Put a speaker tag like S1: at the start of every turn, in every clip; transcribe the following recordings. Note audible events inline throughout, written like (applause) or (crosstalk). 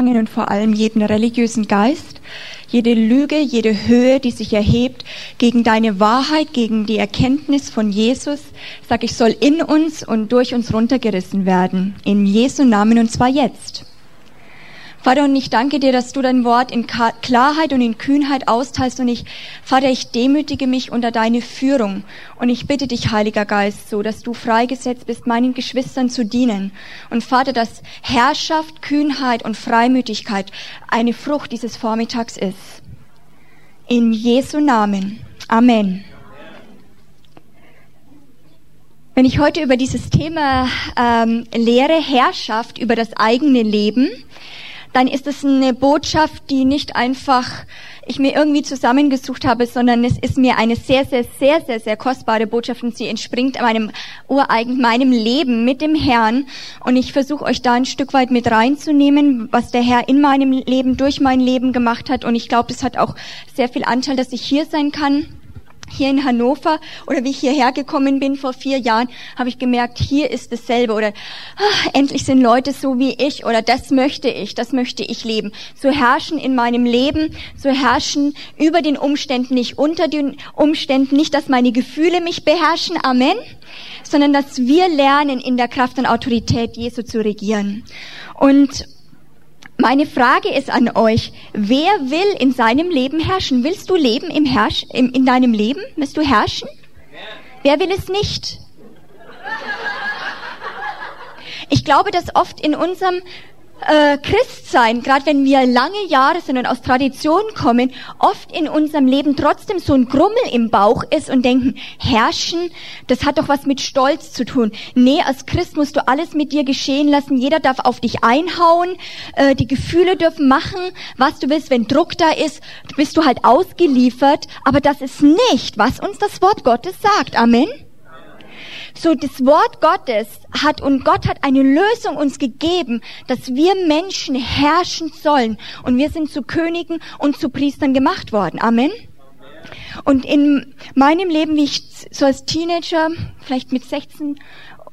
S1: fangen und vor allem jeden religiösen Geist, jede Lüge, jede Höhe, die sich erhebt gegen deine Wahrheit, gegen die Erkenntnis von Jesus, sag ich, soll in uns und durch uns runtergerissen werden. In Jesu Namen und zwar jetzt. Vater, und ich danke dir, dass du dein Wort in Klarheit und in Kühnheit austeilst. Und ich, Vater, ich demütige mich unter deine Führung. Und ich bitte dich, Heiliger Geist, so, dass du freigesetzt bist, meinen Geschwistern zu dienen. Und Vater, dass Herrschaft, Kühnheit und Freimütigkeit eine Frucht dieses Vormittags ist. In Jesu Namen. Amen. Wenn ich heute über dieses Thema ähm, lehre, Herrschaft über das eigene Leben, dann ist es eine Botschaft, die nicht einfach ich mir irgendwie zusammengesucht habe, sondern es ist mir eine sehr, sehr, sehr, sehr, sehr kostbare Botschaft und sie entspringt meinem ureigen, meinem Leben mit dem Herrn. Und ich versuche euch da ein Stück weit mit reinzunehmen, was der Herr in meinem Leben, durch mein Leben gemacht hat. Und ich glaube, es hat auch sehr viel Anteil, dass ich hier sein kann hier in Hannover oder wie ich hierher gekommen bin vor vier Jahren, habe ich gemerkt, hier ist dasselbe oder ach, endlich sind Leute so wie ich oder das möchte ich, das möchte ich leben. So herrschen in meinem Leben, so herrschen über den Umständen, nicht unter den Umständen, nicht, dass meine Gefühle mich beherrschen, Amen, sondern dass wir lernen, in der Kraft und Autorität Jesu zu regieren. Und meine Frage ist an euch, wer will in seinem Leben herrschen? Willst du leben im Herrsch, im, in deinem Leben? Willst du herrschen? Wer will es nicht? Ich glaube, dass oft in unserem äh, Christsein, gerade wenn wir lange Jahre sind und aus Tradition kommen, oft in unserem Leben trotzdem so ein Grummel im Bauch ist und denken, herrschen, das hat doch was mit Stolz zu tun. Nee, als Christ musst du alles mit dir geschehen lassen. Jeder darf auf dich einhauen. Äh, die Gefühle dürfen machen, was du willst. Wenn Druck da ist, bist du halt ausgeliefert. Aber das ist nicht, was uns das Wort Gottes sagt. Amen. So, das Wort Gottes hat und Gott hat eine Lösung uns gegeben, dass wir Menschen herrschen sollen. Und wir sind zu Königen und zu Priestern gemacht worden. Amen. Und in meinem Leben, wie ich so als Teenager, vielleicht mit 16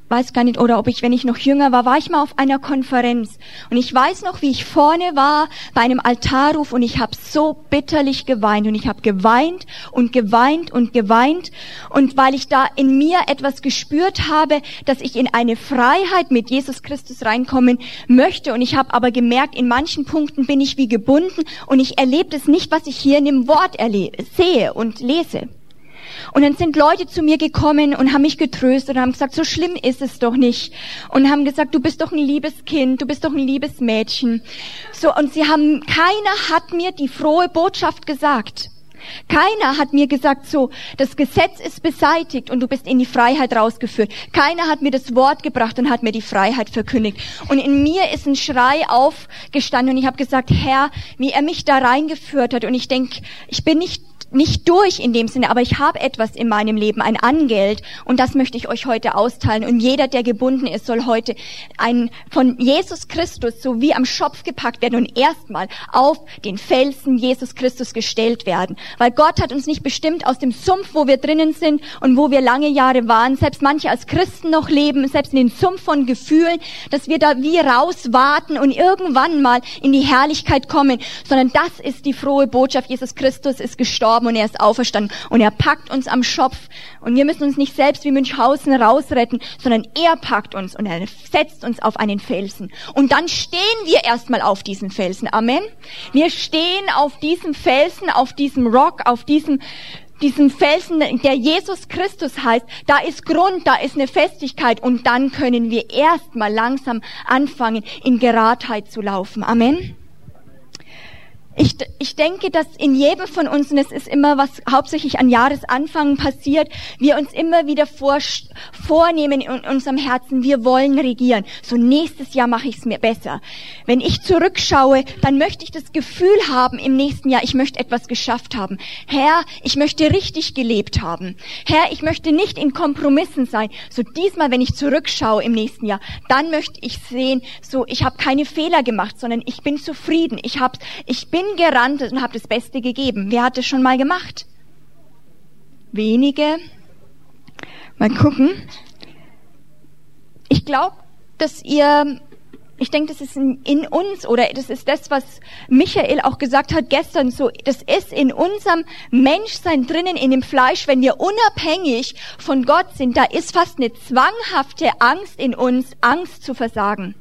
S1: weiß gar nicht, oder ob ich, wenn ich noch jünger war, war ich mal auf einer Konferenz. Und ich weiß noch, wie ich vorne war bei einem Altarruf und ich habe so bitterlich geweint. Und ich habe geweint und geweint und geweint. Und weil ich da in mir etwas gespürt habe, dass ich in eine Freiheit mit Jesus Christus reinkommen möchte. Und ich habe aber gemerkt, in manchen Punkten bin ich wie gebunden und ich erlebe das nicht, was ich hier in dem Wort sehe und lese. Und dann sind Leute zu mir gekommen und haben mich getröstet und haben gesagt, so schlimm ist es doch nicht. Und haben gesagt, du bist doch ein liebes Kind, du bist doch ein liebes Mädchen. So, und sie haben, keiner hat mir die frohe Botschaft gesagt. Keiner hat mir gesagt, so, das Gesetz ist beseitigt und du bist in die Freiheit rausgeführt. Keiner hat mir das Wort gebracht und hat mir die Freiheit verkündigt. Und in mir ist ein Schrei aufgestanden und ich habe gesagt, Herr, wie er mich da reingeführt hat. Und ich denke, ich bin nicht nicht durch in dem Sinne, aber ich habe etwas in meinem Leben, ein Angeld und das möchte ich euch heute austeilen. Und jeder, der gebunden ist, soll heute ein, von Jesus Christus so wie am Schopf gepackt werden und erstmal auf den Felsen Jesus Christus gestellt werden. Weil Gott hat uns nicht bestimmt aus dem Sumpf, wo wir drinnen sind und wo wir lange Jahre waren, selbst manche als Christen noch leben, selbst in den Sumpf von Gefühlen, dass wir da wie rauswarten und irgendwann mal in die Herrlichkeit kommen, sondern das ist die frohe Botschaft. Jesus Christus ist gestorben gestorben und er ist auferstanden und er packt uns am Schopf und wir müssen uns nicht selbst wie Münchhausen rausretten, sondern er packt uns und er setzt uns auf einen Felsen. Und dann stehen wir erstmal auf diesem Felsen. Amen. Wir stehen auf diesem Felsen, auf diesem Rock, auf diesem diesen Felsen, der Jesus Christus heißt, da ist Grund, da ist eine Festigkeit und dann können wir erstmal langsam anfangen, in Geradheit zu laufen. Amen. Ich, ich denke, dass in jedem von uns, und es ist immer was hauptsächlich an Jahresanfang passiert, wir uns immer wieder vor, vornehmen in unserem Herzen, wir wollen regieren. So nächstes Jahr mache ich es mir besser. Wenn ich zurückschaue, dann möchte ich das Gefühl haben im nächsten Jahr, ich möchte etwas geschafft haben. Herr, ich möchte richtig gelebt haben. Herr, ich möchte nicht in Kompromissen sein. So diesmal, wenn ich zurückschaue im nächsten Jahr, dann möchte ich sehen, so ich habe keine Fehler gemacht, sondern ich bin zufrieden. Ich habe, ich bin gerannt und habe das Beste gegeben. Wer hat das schon mal gemacht? Wenige. Mal gucken. Ich glaube, dass ihr Ich denke, das ist in, in, uns oder das ist das, was Michael auch gesagt hat gestern. So, das ist in unserem Menschsein drinnen, in dem Fleisch, wenn wir unabhängig von Gott sind. Da ist fast eine zwanghafte Angst in uns, Angst zu versagen,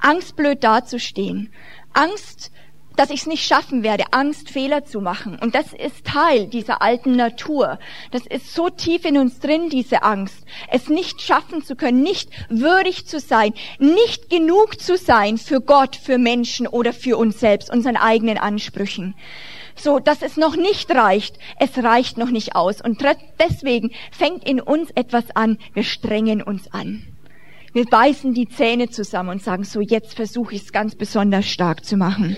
S1: Angst blöd dazustehen, Angst dass ich es nicht schaffen werde, Angst, Fehler zu machen. Und das ist Teil dieser alten Natur. Das ist so tief in uns drin, diese Angst. Es nicht schaffen zu können, nicht würdig zu sein, nicht genug zu sein für Gott, für Menschen oder für uns selbst, unseren eigenen Ansprüchen. So, dass es noch nicht reicht. Es reicht noch nicht aus. Und deswegen fängt in uns etwas an. Wir strengen uns an. Wir beißen die Zähne zusammen und sagen, so jetzt versuche ich es ganz besonders stark zu machen.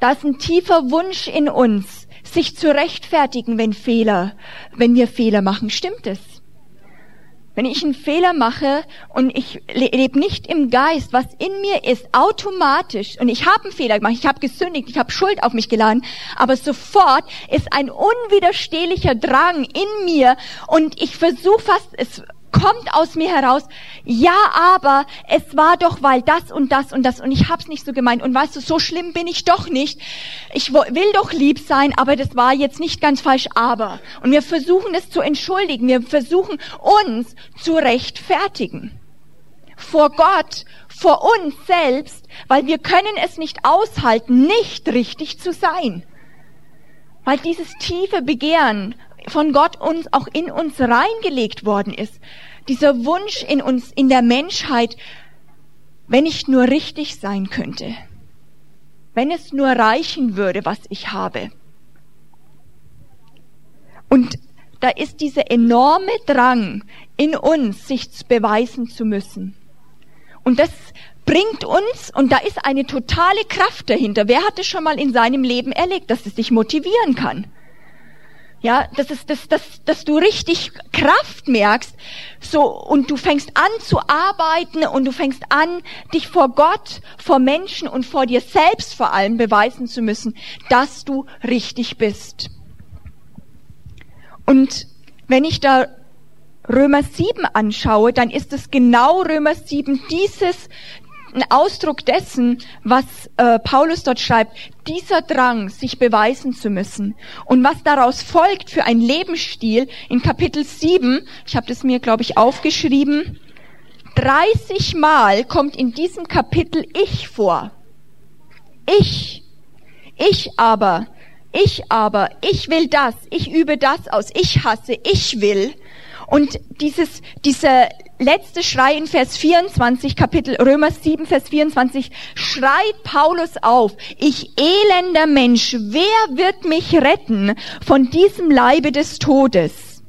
S1: Da ist ein tiefer Wunsch in uns, sich zu rechtfertigen, wenn Fehler, wenn wir Fehler machen. Stimmt es? Wenn ich einen Fehler mache und ich lebe nicht im Geist, was in mir ist, automatisch, und ich habe einen Fehler gemacht, ich habe gesündigt, ich habe Schuld auf mich geladen, aber sofort ist ein unwiderstehlicher Drang in mir und ich versuche fast, es kommt aus mir heraus, ja, aber es war doch, weil das und das und das und ich hab's nicht so gemeint und weißt du, so schlimm bin ich doch nicht. Ich will doch lieb sein, aber das war jetzt nicht ganz falsch, aber. Und wir versuchen es zu entschuldigen, wir versuchen uns zu rechtfertigen. Vor Gott, vor uns selbst, weil wir können es nicht aushalten, nicht richtig zu sein. Weil dieses tiefe Begehren von Gott uns auch in uns reingelegt worden ist. Dieser Wunsch in uns, in der Menschheit, wenn ich nur richtig sein könnte, wenn es nur reichen würde, was ich habe. Und da ist dieser enorme Drang in uns, sich beweisen zu müssen. Und das bringt uns, und da ist eine totale Kraft dahinter. Wer hat es schon mal in seinem Leben erlebt, dass es sich motivieren kann? Ja, das ist, das, das, dass du richtig Kraft merkst, so, und du fängst an zu arbeiten und du fängst an, dich vor Gott, vor Menschen und vor dir selbst vor allem beweisen zu müssen, dass du richtig bist. Und wenn ich da Römer 7 anschaue, dann ist es genau Römer 7 dieses, ein Ausdruck dessen, was äh, Paulus dort schreibt, dieser Drang, sich beweisen zu müssen. Und was daraus folgt für ein Lebensstil in Kapitel 7, ich habe das mir, glaube ich, aufgeschrieben, 30 Mal kommt in diesem Kapitel ich vor. Ich. Ich aber. Ich aber. Ich will das. Ich übe das aus. Ich hasse. Ich will. Und dieses, dieser letzte Schrei in Vers 24, Kapitel Römer 7, Vers 24, schreit Paulus auf, ich elender Mensch, wer wird mich retten von diesem Leibe des Todes?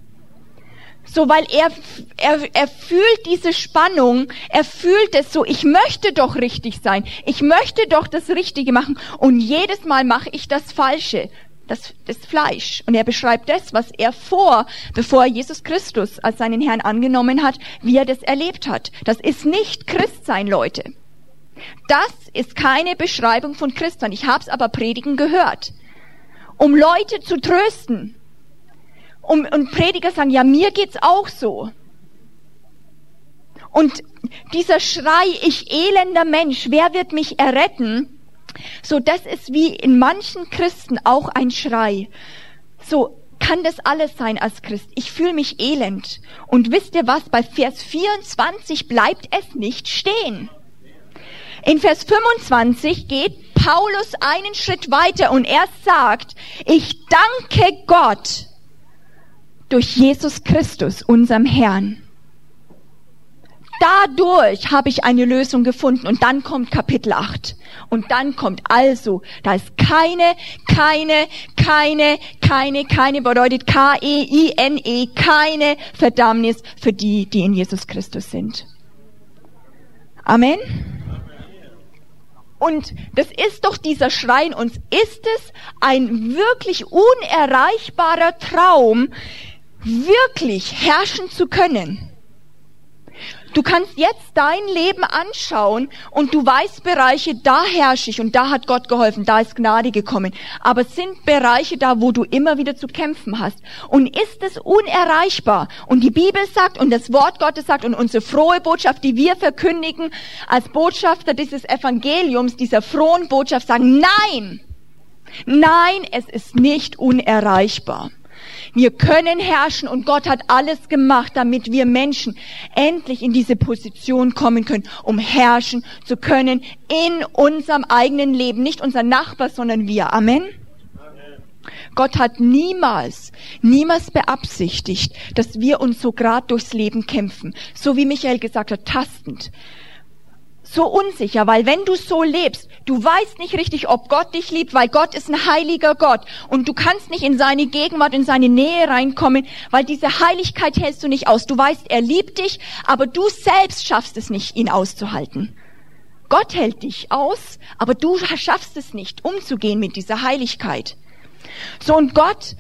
S1: So, weil er, er, er fühlt diese Spannung, er fühlt es so, ich möchte doch richtig sein, ich möchte doch das Richtige machen und jedes Mal mache ich das Falsche das, das Fleisch. Und er beschreibt das, was er vor, bevor er Jesus Christus als seinen Herrn angenommen hat, wie er das erlebt hat. Das ist nicht Christsein, Leute. Das ist keine Beschreibung von Christsein. Ich habe es aber predigen gehört. Um Leute zu trösten. Um, und Prediger sagen, ja, mir geht's auch so. Und dieser Schrei, ich elender Mensch, wer wird mich erretten? So, das ist wie in manchen Christen auch ein Schrei. So, kann das alles sein als Christ? Ich fühle mich elend. Und wisst ihr was? Bei Vers 24 bleibt es nicht stehen. In Vers 25 geht Paulus einen Schritt weiter und er sagt, ich danke Gott durch Jesus Christus, unserem Herrn dadurch habe ich eine Lösung gefunden. Und dann kommt Kapitel 8. Und dann kommt also, da ist keine, keine, keine, keine, keine bedeutet K-E-I-N-E, -E, keine Verdammnis für die, die in Jesus Christus sind. Amen. Und das ist doch dieser Schrei in uns. Ist es ein wirklich unerreichbarer Traum, wirklich herrschen zu können? Du kannst jetzt dein Leben anschauen und du weißt Bereiche, da herrsche ich und da hat Gott geholfen, da ist Gnade gekommen. Aber es sind Bereiche da, wo du immer wieder zu kämpfen hast. Und ist es unerreichbar? Und die Bibel sagt und das Wort Gottes sagt und unsere frohe Botschaft, die wir verkündigen als Botschafter dieses Evangeliums, dieser frohen Botschaft sagen, nein! Nein, es ist nicht unerreichbar. Wir können herrschen und Gott hat alles gemacht, damit wir Menschen endlich in diese Position kommen können, um herrschen zu können in unserem eigenen Leben. Nicht unser Nachbar, sondern wir. Amen. Gott hat niemals, niemals beabsichtigt, dass wir uns so grad durchs Leben kämpfen. So wie Michael gesagt hat, tastend so unsicher, weil wenn du so lebst, du weißt nicht richtig, ob Gott dich liebt, weil Gott ist ein heiliger Gott und du kannst nicht in seine Gegenwart, in seine Nähe reinkommen, weil diese Heiligkeit hältst du nicht aus. Du weißt, er liebt dich, aber du selbst schaffst es nicht, ihn auszuhalten. Gott hält dich aus, aber du schaffst es nicht, umzugehen mit dieser Heiligkeit. So und Gott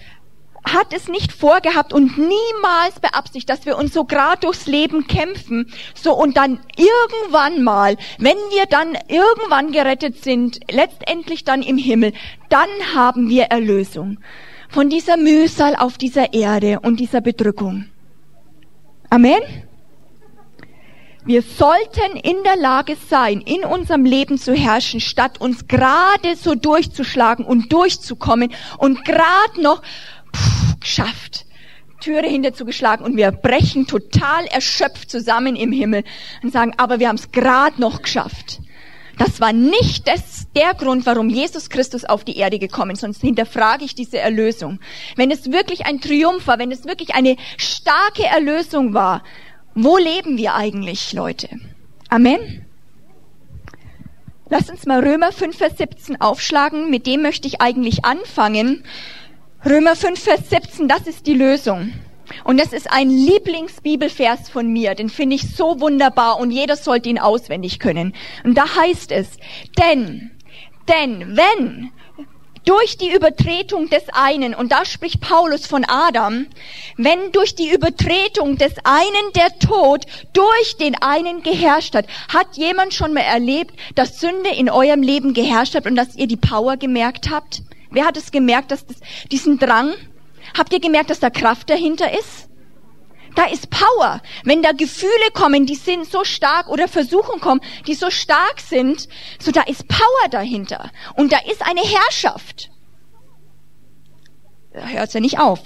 S1: hat es nicht vorgehabt und niemals beabsichtigt, dass wir uns so grad durchs Leben kämpfen, so und dann irgendwann mal, wenn wir dann irgendwann gerettet sind, letztendlich dann im Himmel, dann haben wir Erlösung von dieser Mühsal auf dieser Erde und dieser Bedrückung. Amen. Wir sollten in der Lage sein, in unserem Leben zu herrschen, statt uns gerade so durchzuschlagen und durchzukommen und gerade noch pff, geschafft. Türe hinter zugeschlagen und wir brechen total erschöpft zusammen im Himmel und sagen, aber wir haben es gerade noch geschafft. Das war nicht das, der Grund, warum Jesus Christus auf die Erde gekommen ist, sonst hinterfrage ich diese Erlösung. Wenn es wirklich ein Triumph war, wenn es wirklich eine starke Erlösung war, wo leben wir eigentlich, Leute? Amen. Lass uns mal Römer 5, Vers 17 aufschlagen. Mit dem möchte ich eigentlich anfangen. Römer 5, Vers 17, das ist die Lösung. Und das ist ein Lieblingsbibelvers von mir, den finde ich so wunderbar und jeder sollte ihn auswendig können. Und da heißt es, denn, denn wenn durch die Übertretung des einen, und da spricht Paulus von Adam, wenn durch die Übertretung des einen der Tod durch den einen geherrscht hat, hat jemand schon mal erlebt, dass Sünde in eurem Leben geherrscht hat und dass ihr die Power gemerkt habt? Wer hat es gemerkt, dass das, diesen Drang, habt ihr gemerkt, dass da Kraft dahinter ist? Da ist Power. Wenn da Gefühle kommen, die sind so stark oder Versuchen kommen, die so stark sind, so da ist Power dahinter. Und da ist eine Herrschaft. Da hört ja nicht auf.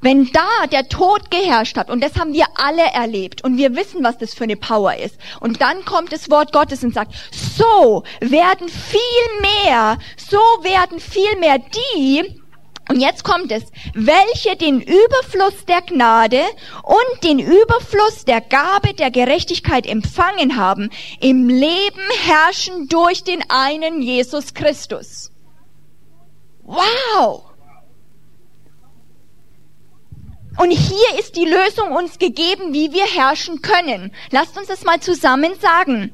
S1: Wenn da der Tod geherrscht hat, und das haben wir alle erlebt, und wir wissen, was das für eine Power ist, und dann kommt das Wort Gottes und sagt, so werden viel mehr, so werden viel mehr die, und jetzt kommt es, welche den Überfluss der Gnade und den Überfluss der Gabe der Gerechtigkeit empfangen haben, im Leben herrschen durch den einen Jesus Christus. Wow! Und hier ist die Lösung uns gegeben, wie wir herrschen können. Lasst uns das mal zusammen sagen.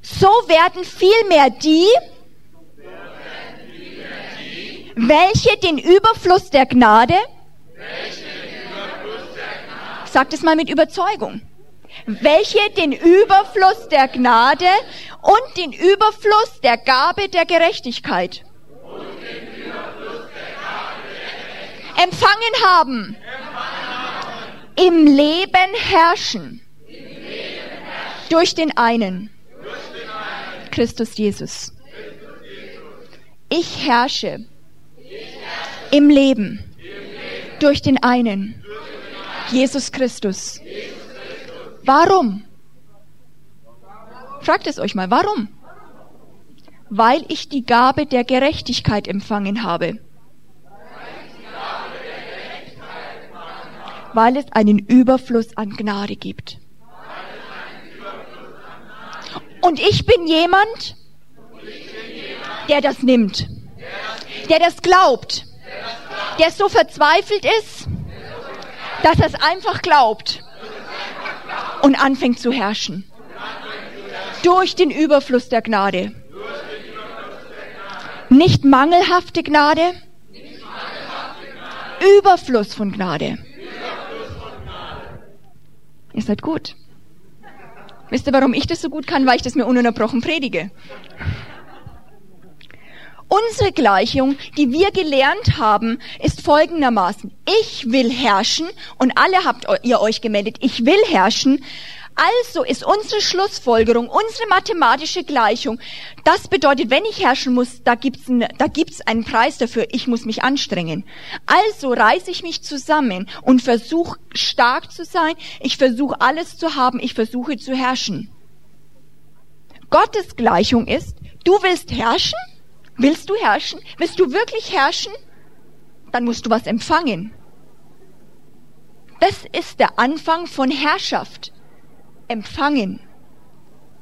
S1: So werden vielmehr die, welche den Überfluss der Gnade, sagt es mal mit Überzeugung, welche den Überfluss der Gnade und den Überfluss der Gabe der Gerechtigkeit empfangen haben im Leben herrschen. Durch den einen. Christus Jesus. Ich herrsche im Leben durch den einen. Jesus Christus. Warum? Fragt es euch mal, warum? Weil ich die Gabe der Gerechtigkeit empfangen habe. Weil es einen Überfluss an Gnade gibt. Und ich bin jemand, der das nimmt, der das glaubt, der so verzweifelt ist, dass er es einfach glaubt und anfängt zu herrschen. Durch den Überfluss der Gnade. Nicht mangelhafte Gnade, Überfluss von Gnade. Ihr seid gut. Wisst ihr, warum ich das so gut kann? Weil ich das mir ununterbrochen predige. Unsere Gleichung, die wir gelernt haben, ist folgendermaßen. Ich will herrschen und alle habt ihr euch gemeldet, ich will herrschen. Also ist unsere Schlussfolgerung, unsere mathematische Gleichung, das bedeutet, wenn ich herrschen muss, da gibt's, ein, da gibt's einen Preis dafür, ich muss mich anstrengen. Also reiße ich mich zusammen und versuche stark zu sein, ich versuche alles zu haben, ich versuche zu herrschen. Gottes Gleichung ist, du willst herrschen? Willst du herrschen? Willst du wirklich herrschen? Dann musst du was empfangen. Das ist der Anfang von Herrschaft. Empfangen.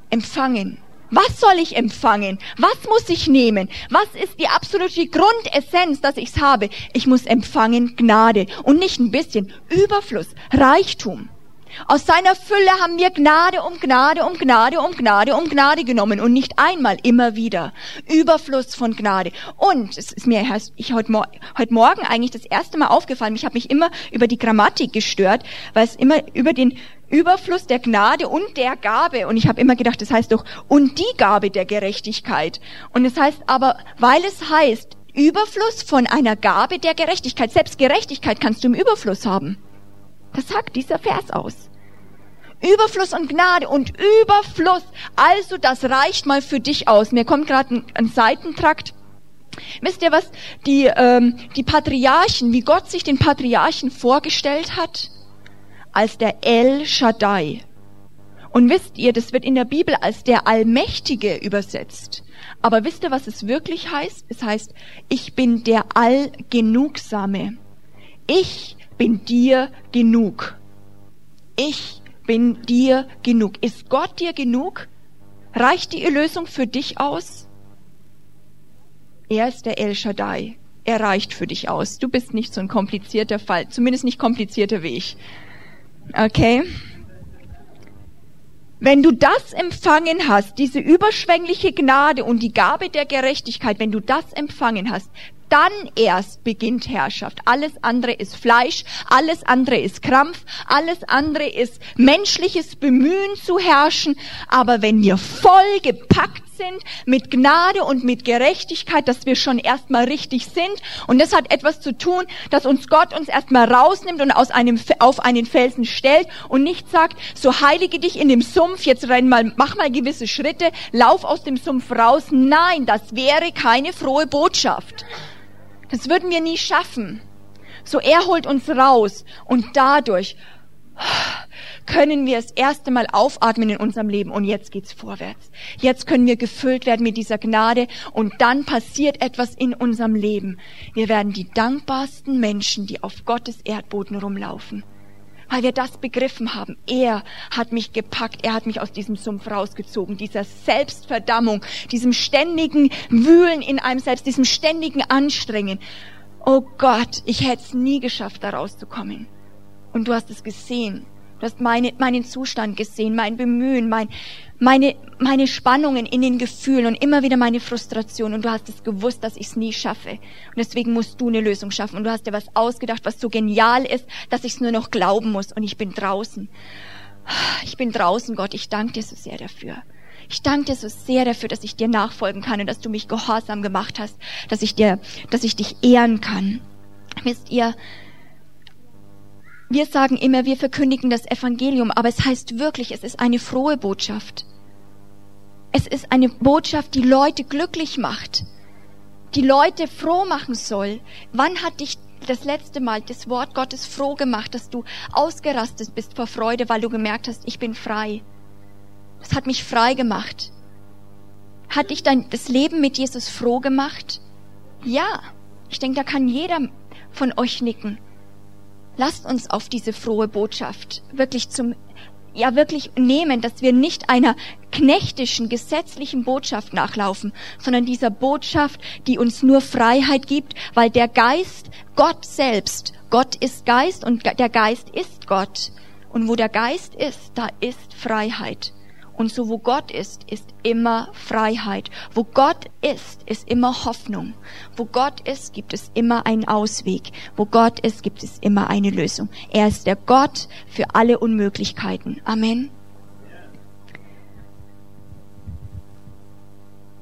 S1: Empfangen. Was soll ich empfangen? Was muss ich nehmen? Was ist die absolute Grundessenz, dass ich es habe? Ich muss empfangen Gnade und nicht ein bisschen Überfluss, Reichtum. Aus seiner Fülle haben wir Gnade um Gnade um Gnade um Gnade um Gnade genommen und nicht einmal, immer wieder. Überfluss von Gnade. Und es ist mir ich heute, heute Morgen eigentlich das erste Mal aufgefallen, ich habe mich immer über die Grammatik gestört, weil es immer über den Überfluss der Gnade und der Gabe. Und ich habe immer gedacht, das heißt doch, und die Gabe der Gerechtigkeit. Und es heißt aber, weil es heißt, Überfluss von einer Gabe der Gerechtigkeit. Selbst Gerechtigkeit kannst du im Überfluss haben. Das sagt dieser Vers aus. Überfluss und Gnade und Überfluss. Also das reicht mal für dich aus. Mir kommt gerade ein, ein Seitentrakt. Wisst ihr was? Die, ähm, die Patriarchen, wie Gott sich den Patriarchen vorgestellt hat? Als der El Shaddai. Und wisst ihr, das wird in der Bibel als der Allmächtige übersetzt. Aber wisst ihr, was es wirklich heißt? Es heißt, ich bin der Allgenugsame. Ich bin dir genug. Ich bin dir genug. Ist Gott dir genug? Reicht die Erlösung für dich aus? Er ist der El Shaddai. Er reicht für dich aus. Du bist nicht so ein komplizierter Fall, zumindest nicht komplizierter wie ich. Okay? Wenn du das empfangen hast, diese überschwängliche Gnade und die Gabe der Gerechtigkeit, wenn du das empfangen hast, dann erst beginnt Herrschaft. Alles andere ist Fleisch, alles andere ist Krampf, alles andere ist menschliches Bemühen zu herrschen. Aber wenn wir voll gepackt sind mit Gnade und mit Gerechtigkeit, dass wir schon erstmal richtig sind. Und das hat etwas zu tun, dass uns Gott uns erstmal rausnimmt und aus einem, auf einen Felsen stellt und nicht sagt, so heilige dich in dem Sumpf, jetzt renn mal, mach mal gewisse Schritte, lauf aus dem Sumpf raus. Nein, das wäre keine frohe Botschaft. Das würden wir nie schaffen. So er holt uns raus und dadurch können wir das erste Mal aufatmen in unserem Leben und jetzt geht's vorwärts. Jetzt können wir gefüllt werden mit dieser Gnade und dann passiert etwas in unserem Leben. Wir werden die dankbarsten Menschen, die auf Gottes Erdboden rumlaufen. Weil wir das begriffen haben. Er hat mich gepackt, er hat mich aus diesem Sumpf rausgezogen, dieser Selbstverdammung, diesem ständigen Wühlen in einem selbst, diesem ständigen Anstrengen. Oh Gott, ich hätte es nie geschafft, da rauszukommen. Und du hast es gesehen. Du hast meine, meinen Zustand gesehen, mein Bemühen, mein, meine, meine Spannungen in den Gefühlen und immer wieder meine Frustration. Und du hast es gewusst, dass ich es nie schaffe. Und deswegen musst du eine Lösung schaffen. Und du hast dir was ausgedacht, was so genial ist, dass ich es nur noch glauben muss. Und ich bin draußen. Ich bin draußen, Gott. Ich danke dir so sehr dafür. Ich danke dir so sehr dafür, dass ich dir nachfolgen kann und dass du mich gehorsam gemacht hast, dass ich dir, dass ich dich ehren kann. Wisst ihr, wir sagen immer, wir verkündigen das Evangelium, aber es heißt wirklich, es ist eine frohe Botschaft. Es ist eine Botschaft, die Leute glücklich macht, die Leute froh machen soll. Wann hat dich das letzte Mal das Wort Gottes froh gemacht, dass du ausgerastet bist vor Freude, weil du gemerkt hast, ich bin frei. Das hat mich frei gemacht. Hat dich dein, das Leben mit Jesus froh gemacht? Ja. Ich denke, da kann jeder von euch nicken. Lasst uns auf diese frohe Botschaft wirklich zum ja wirklich nehmen, dass wir nicht einer knechtischen, gesetzlichen Botschaft nachlaufen, sondern dieser Botschaft, die uns nur Freiheit gibt, weil der Geist, Gott selbst, Gott ist Geist und der Geist ist Gott. Und wo der Geist ist, da ist Freiheit. Und so wo Gott ist, ist immer Freiheit. Wo Gott ist, ist immer Hoffnung. Wo Gott ist, gibt es immer einen Ausweg. Wo Gott ist, gibt es immer eine Lösung. Er ist der Gott für alle Unmöglichkeiten. Amen.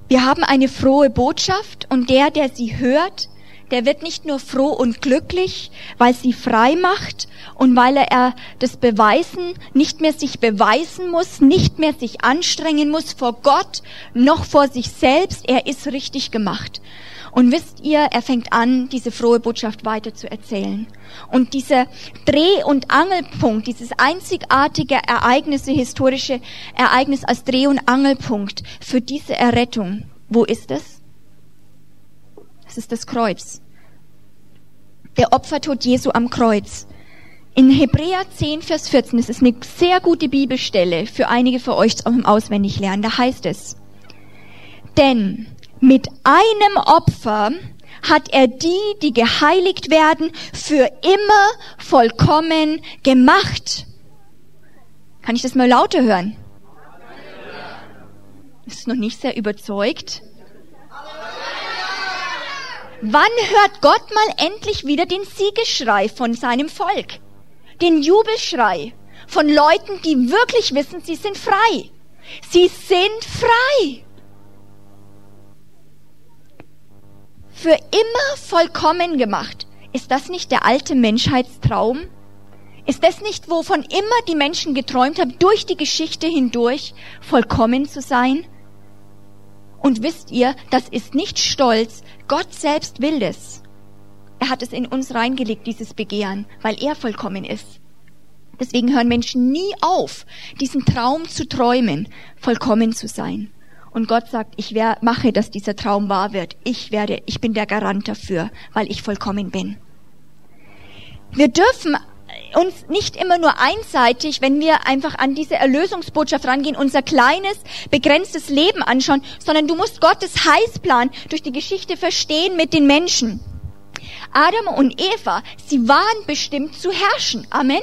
S1: Wir haben eine frohe Botschaft und der, der sie hört, der wird nicht nur froh und glücklich, weil sie frei macht und weil er das Beweisen nicht mehr sich beweisen muss, nicht mehr sich anstrengen muss vor Gott noch vor sich selbst. Er ist richtig gemacht. Und wisst ihr, er fängt an, diese frohe Botschaft weiter zu erzählen. Und dieser Dreh- und Angelpunkt, dieses einzigartige Ereignisse, historische Ereignis als Dreh- und Angelpunkt für diese Errettung, wo ist es? Ist das Kreuz. Der Opfertod Jesu am Kreuz. In Hebräer 10, Vers 14, das ist eine sehr gute Bibelstelle für einige von euch zum Auswendiglernen, da heißt es, denn mit einem Opfer hat er die, die geheiligt werden, für immer vollkommen gemacht. Kann ich das mal lauter hören? Ist noch nicht sehr überzeugt. Wann hört Gott mal endlich wieder den Siegesschrei von seinem Volk? Den Jubelschrei von Leuten, die wirklich wissen, sie sind frei. Sie sind frei. für immer vollkommen gemacht. Ist das nicht der alte Menschheitstraum? Ist das nicht, wovon immer die Menschen geträumt haben, durch die Geschichte hindurch vollkommen zu sein? Und wisst ihr, das ist nicht Stolz, Gott selbst will es. Er hat es in uns reingelegt, dieses Begehren, weil er vollkommen ist. Deswegen hören Menschen nie auf, diesen Traum zu träumen, vollkommen zu sein. Und Gott sagt, ich wär, mache, dass dieser Traum wahr wird. Ich werde, ich bin der Garant dafür, weil ich vollkommen bin. Wir dürfen uns nicht immer nur einseitig, wenn wir einfach an diese Erlösungsbotschaft rangehen, unser kleines, begrenztes Leben anschauen, sondern du musst Gottes Heißplan durch die Geschichte verstehen mit den Menschen. Adam und Eva, sie waren bestimmt zu herrschen. Amen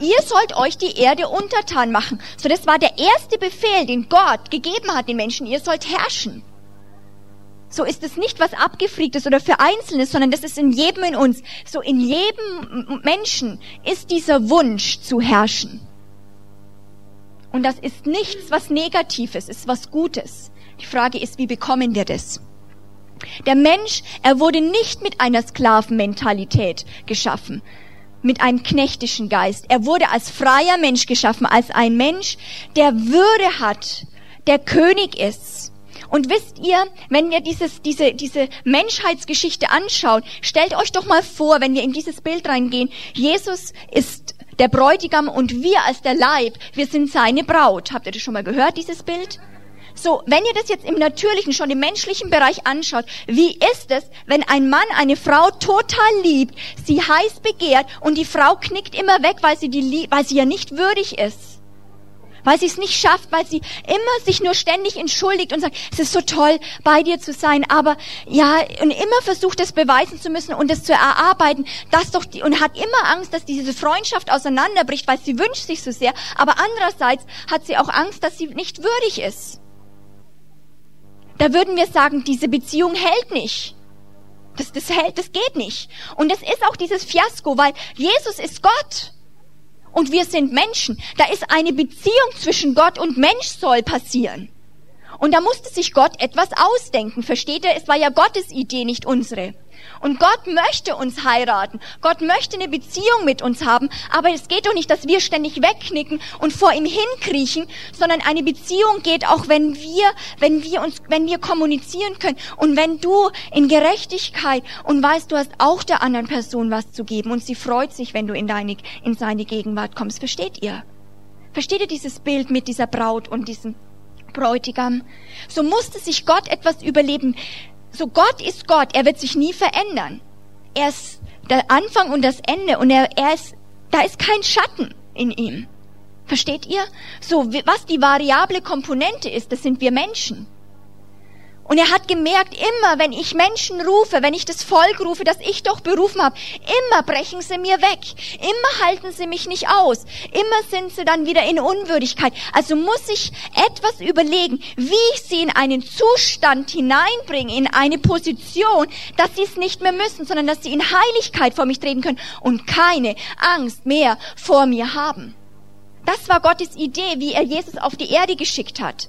S1: ihr sollt euch die Erde untertan machen. So, das war der erste Befehl, den Gott gegeben hat den Menschen. Ihr sollt herrschen. So ist es nicht was abgefriegtes oder für Einzelnes, sondern das ist in jedem in uns. So in jedem Menschen ist dieser Wunsch zu herrschen. Und das ist nichts, was Negatives, ist was Gutes. Die Frage ist, wie bekommen wir das? Der Mensch, er wurde nicht mit einer Sklavenmentalität geschaffen, mit einem knechtischen Geist. Er wurde als freier Mensch geschaffen, als ein Mensch, der Würde hat, der König ist. Und wisst ihr, wenn wir dieses, diese, diese Menschheitsgeschichte anschauen, stellt euch doch mal vor, wenn wir in dieses Bild reingehen, Jesus ist der Bräutigam und wir als der Leib, wir sind seine Braut. Habt ihr das schon mal gehört, dieses Bild? So, wenn ihr das jetzt im natürlichen, schon im menschlichen Bereich anschaut, wie ist es, wenn ein Mann eine Frau total liebt, sie heiß begehrt und die Frau knickt immer weg, weil sie, die, weil sie ja nicht würdig ist? Weil sie es nicht schafft, weil sie immer sich nur ständig entschuldigt und sagt, es ist so toll, bei dir zu sein, aber ja, und immer versucht, es beweisen zu müssen und es zu erarbeiten, das doch, die, und hat immer Angst, dass diese Freundschaft auseinanderbricht, weil sie wünscht sich so sehr, aber andererseits hat sie auch Angst, dass sie nicht würdig ist da würden wir sagen, diese Beziehung hält nicht. Das, das hält, das geht nicht. Und es ist auch dieses Fiasko, weil Jesus ist Gott. Und wir sind Menschen. Da ist eine Beziehung zwischen Gott und Mensch soll passieren. Und da musste sich Gott etwas ausdenken. Versteht ihr? Es war ja Gottes Idee, nicht unsere. Und Gott möchte uns heiraten. Gott möchte eine Beziehung mit uns haben. Aber es geht doch nicht, dass wir ständig wegknicken und vor ihm hinkriechen, sondern eine Beziehung geht auch, wenn wir, wenn wir uns, wenn wir kommunizieren können. Und wenn du in Gerechtigkeit und weißt, du hast auch der anderen Person was zu geben und sie freut sich, wenn du in deine, in seine Gegenwart kommst. Versteht ihr? Versteht ihr dieses Bild mit dieser Braut und diesem Bräutigam? So musste sich Gott etwas überleben, so Gott ist Gott, er wird sich nie verändern. Er ist der Anfang und das Ende und er, er ist, da ist kein Schatten in ihm. Versteht ihr? So, was die variable Komponente ist, das sind wir Menschen. Und er hat gemerkt, immer wenn ich Menschen rufe, wenn ich das Volk rufe, das ich doch berufen habe, immer brechen sie mir weg. Immer halten sie mich nicht aus. Immer sind sie dann wieder in Unwürdigkeit. Also muss ich etwas überlegen, wie ich sie in einen Zustand hineinbringe, in eine Position, dass sie es nicht mehr müssen, sondern dass sie in Heiligkeit vor mich treten können und keine Angst mehr vor mir haben. Das war Gottes Idee, wie er Jesus auf die Erde geschickt hat.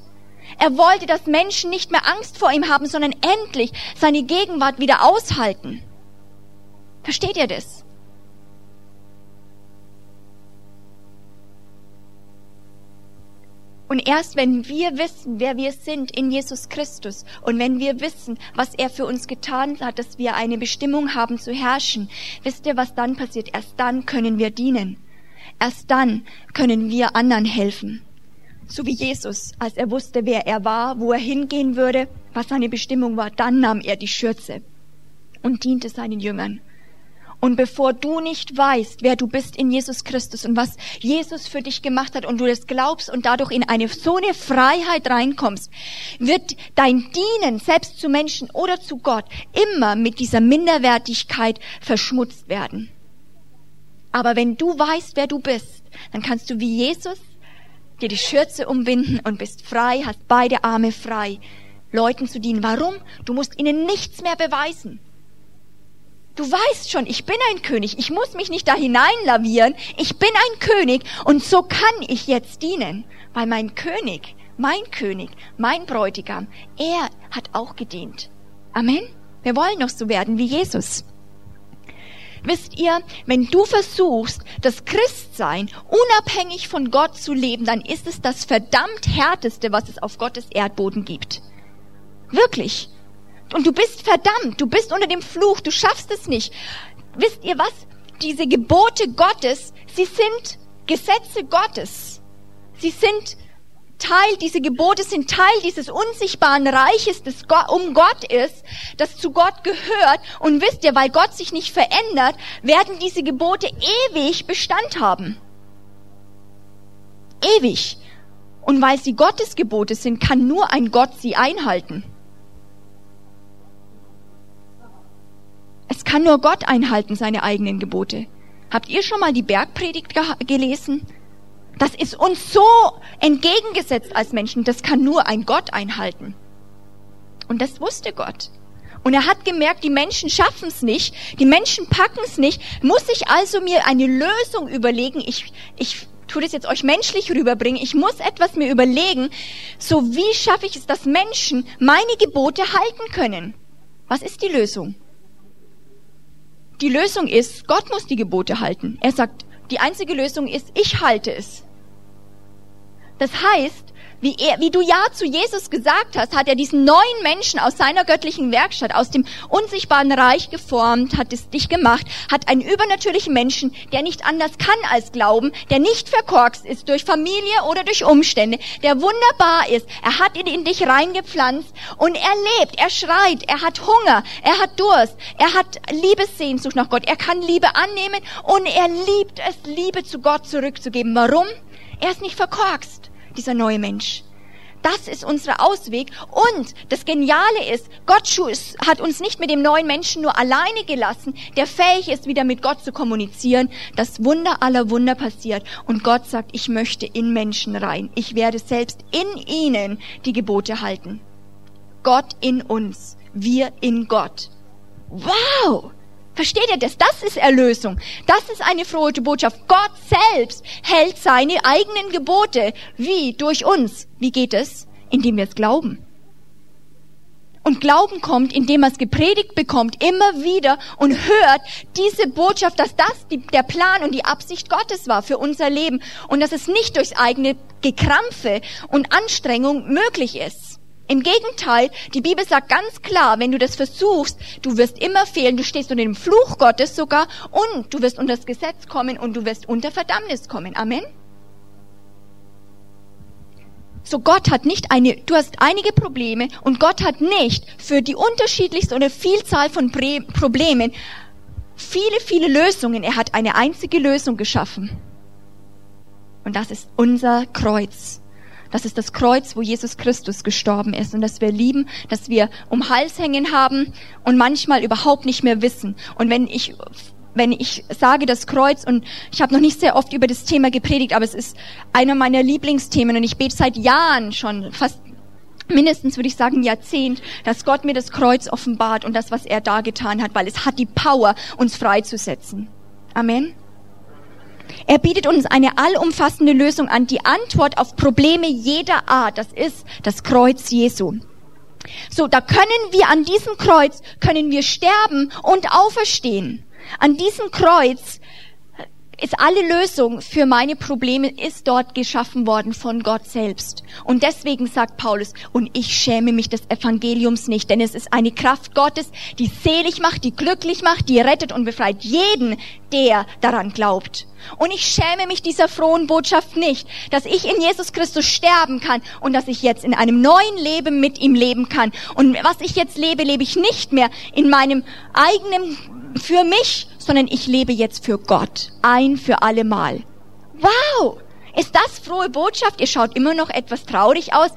S1: Er wollte, dass Menschen nicht mehr Angst vor ihm haben, sondern endlich seine Gegenwart wieder aushalten. Versteht ihr das? Und erst wenn wir wissen, wer wir sind in Jesus Christus und wenn wir wissen, was er für uns getan hat, dass wir eine Bestimmung haben zu herrschen, wisst ihr, was dann passiert? Erst dann können wir dienen. Erst dann können wir anderen helfen. So wie Jesus, als er wusste, wer er war, wo er hingehen würde, was seine Bestimmung war, dann nahm er die Schürze und diente seinen Jüngern. Und bevor du nicht weißt, wer du bist in Jesus Christus und was Jesus für dich gemacht hat und du das glaubst und dadurch in eine so eine Freiheit reinkommst, wird dein Dienen selbst zu Menschen oder zu Gott immer mit dieser Minderwertigkeit verschmutzt werden. Aber wenn du weißt, wer du bist, dann kannst du wie Jesus dir die Schürze umwinden und bist frei, hast beide Arme frei, Leuten zu dienen. Warum? Du musst ihnen nichts mehr beweisen. Du weißt schon, ich bin ein König. Ich muss mich nicht da hineinlavieren. Ich bin ein König und so kann ich jetzt dienen, weil mein König, mein König, mein Bräutigam, er hat auch gedient. Amen. Wir wollen noch so werden wie Jesus. Wisst ihr, wenn du versuchst, das Christsein unabhängig von Gott zu leben, dann ist es das verdammt härteste, was es auf Gottes Erdboden gibt. Wirklich. Und du bist verdammt, du bist unter dem Fluch, du schaffst es nicht. Wisst ihr was? Diese Gebote Gottes, sie sind Gesetze Gottes. Sie sind Teil, diese Gebote sind Teil dieses unsichtbaren Reiches, das um Gott ist, das zu Gott gehört. Und wisst ihr, weil Gott sich nicht verändert, werden diese Gebote ewig Bestand haben. Ewig. Und weil sie Gottes Gebote sind, kann nur ein Gott sie einhalten. Es kann nur Gott einhalten, seine eigenen Gebote. Habt ihr schon mal die Bergpredigt gelesen? Das ist uns so entgegengesetzt als Menschen. Das kann nur ein Gott einhalten. Und das wusste Gott. Und er hat gemerkt, die Menschen schaffen es nicht, die Menschen packen es nicht, muss ich also mir eine Lösung überlegen. Ich, ich tue das jetzt euch menschlich rüberbringen. Ich muss etwas mir überlegen. So wie schaffe ich es, dass Menschen meine Gebote halten können? Was ist die Lösung? Die Lösung ist, Gott muss die Gebote halten. Er sagt, die einzige Lösung ist, ich halte es. Das heißt, wie, er, wie du Ja zu Jesus gesagt hast, hat er diesen neuen Menschen aus seiner göttlichen Werkstatt, aus dem unsichtbaren Reich geformt, hat es dich gemacht, hat einen übernatürlichen Menschen, der nicht anders kann als glauben, der nicht verkorkst ist durch Familie oder durch Umstände, der wunderbar ist. Er hat ihn in dich reingepflanzt und er lebt, er schreit, er hat Hunger, er hat Durst, er hat Liebessehnsucht nach Gott, er kann Liebe annehmen und er liebt es, Liebe zu Gott zurückzugeben. Warum? Er ist nicht verkorkst dieser neue Mensch. Das ist unser Ausweg. Und das Geniale ist, Gott hat uns nicht mit dem neuen Menschen nur alleine gelassen, der fähig ist, wieder mit Gott zu kommunizieren. Das Wunder aller Wunder passiert. Und Gott sagt, ich möchte in Menschen rein. Ich werde selbst in ihnen die Gebote halten. Gott in uns. Wir in Gott. Wow! Versteht ihr das? Das ist Erlösung. Das ist eine frohe Botschaft. Gott selbst hält seine eigenen Gebote. Wie? Durch uns. Wie geht es? Indem wir es glauben. Und Glauben kommt, indem man es gepredigt bekommt, immer wieder und hört diese Botschaft, dass das die, der Plan und die Absicht Gottes war für unser Leben und dass es nicht durchs eigene Gekrampfe und Anstrengung möglich ist. Im Gegenteil, die Bibel sagt ganz klar, wenn du das versuchst, du wirst immer fehlen, du stehst unter dem Fluch Gottes sogar und du wirst unter das Gesetz kommen und du wirst unter Verdammnis kommen. Amen. So Gott hat nicht eine, du hast einige Probleme und Gott hat nicht für die unterschiedlichste oder Vielzahl von Problemen viele, viele Lösungen. Er hat eine einzige Lösung geschaffen. Und das ist unser Kreuz. Das ist das Kreuz, wo Jesus Christus gestorben ist und dass wir lieben, dass wir um Hals hängen haben und manchmal überhaupt nicht mehr wissen. Und wenn ich wenn ich sage das Kreuz und ich habe noch nicht sehr oft über das Thema gepredigt, aber es ist einer meiner Lieblingsthemen und ich bete seit Jahren schon, fast mindestens würde ich sagen Jahrzehnt, dass Gott mir das Kreuz offenbart und das, was er da getan hat, weil es hat die Power, uns freizusetzen. Amen. Er bietet uns eine allumfassende Lösung an, die Antwort auf Probleme jeder Art. Das ist das Kreuz Jesu. So, da können wir an diesem Kreuz, können wir sterben und auferstehen. An diesem Kreuz ist alle Lösung für meine Probleme ist dort geschaffen worden von Gott selbst. Und deswegen sagt Paulus, und ich schäme mich des Evangeliums nicht, denn es ist eine Kraft Gottes, die selig macht, die glücklich macht, die rettet und befreit jeden, der daran glaubt. Und ich schäme mich dieser frohen Botschaft nicht, dass ich in Jesus Christus sterben kann und dass ich jetzt in einem neuen Leben mit ihm leben kann. Und was ich jetzt lebe, lebe ich nicht mehr in meinem eigenen für mich, sondern ich lebe jetzt für Gott. Ein für alle Mal. Wow! Ist das frohe Botschaft? Ihr schaut immer noch etwas traurig aus.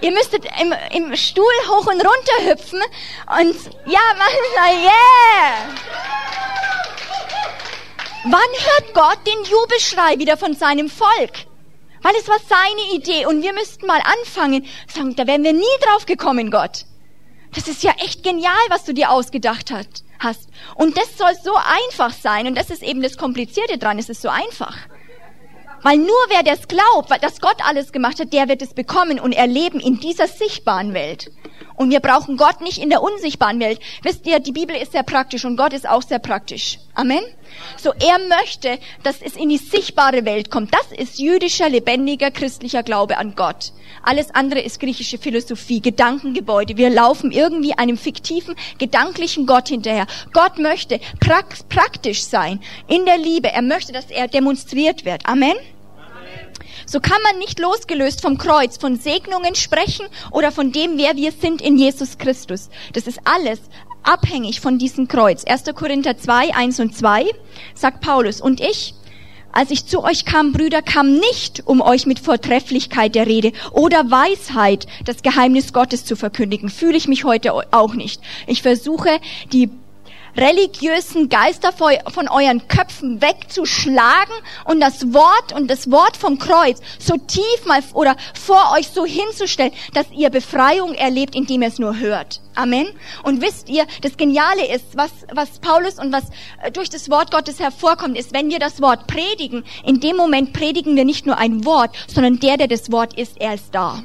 S1: Ihr müsstet im, im Stuhl hoch und runter hüpfen und ja, (laughs) machen yeah! Wann hört Gott den Jubelschrei wieder von seinem Volk? Weil es war seine Idee und wir müssten mal anfangen, sagen, da wären wir nie drauf gekommen, Gott. Das ist ja echt genial, was du dir ausgedacht hast hast. Und das soll so einfach sein. Und das ist eben das Komplizierte dran. Es ist so einfach. Weil nur wer das glaubt, dass Gott alles gemacht hat, der wird es bekommen und erleben in dieser sichtbaren Welt. Und wir brauchen Gott nicht in der unsichtbaren Welt. Wisst ihr, die Bibel ist sehr praktisch und Gott ist auch sehr praktisch. Amen. So, er möchte, dass es in die sichtbare Welt kommt. Das ist jüdischer, lebendiger, christlicher Glaube an Gott. Alles andere ist griechische Philosophie, Gedankengebäude. Wir laufen irgendwie einem fiktiven, gedanklichen Gott hinterher. Gott möchte praktisch sein in der Liebe. Er möchte, dass er demonstriert wird. Amen. So kann man nicht losgelöst vom Kreuz, von Segnungen sprechen oder von dem, wer wir sind in Jesus Christus. Das ist alles abhängig von diesem Kreuz. 1. Korinther 2, 1 und 2 sagt Paulus, und ich, als ich zu euch kam, Brüder, kam nicht, um euch mit Vortrefflichkeit der Rede oder Weisheit das Geheimnis Gottes zu verkündigen. Fühle ich mich heute auch nicht. Ich versuche, die religiösen Geister von euren Köpfen wegzuschlagen und das Wort und das Wort vom Kreuz so tief mal oder vor euch so hinzustellen, dass ihr Befreiung erlebt, indem ihr es nur hört. Amen. Und wisst ihr, das Geniale ist, was, was Paulus und was äh, durch das Wort Gottes hervorkommt, ist, wenn wir das Wort predigen, in dem Moment predigen wir nicht nur ein Wort, sondern der, der das Wort ist, er ist da.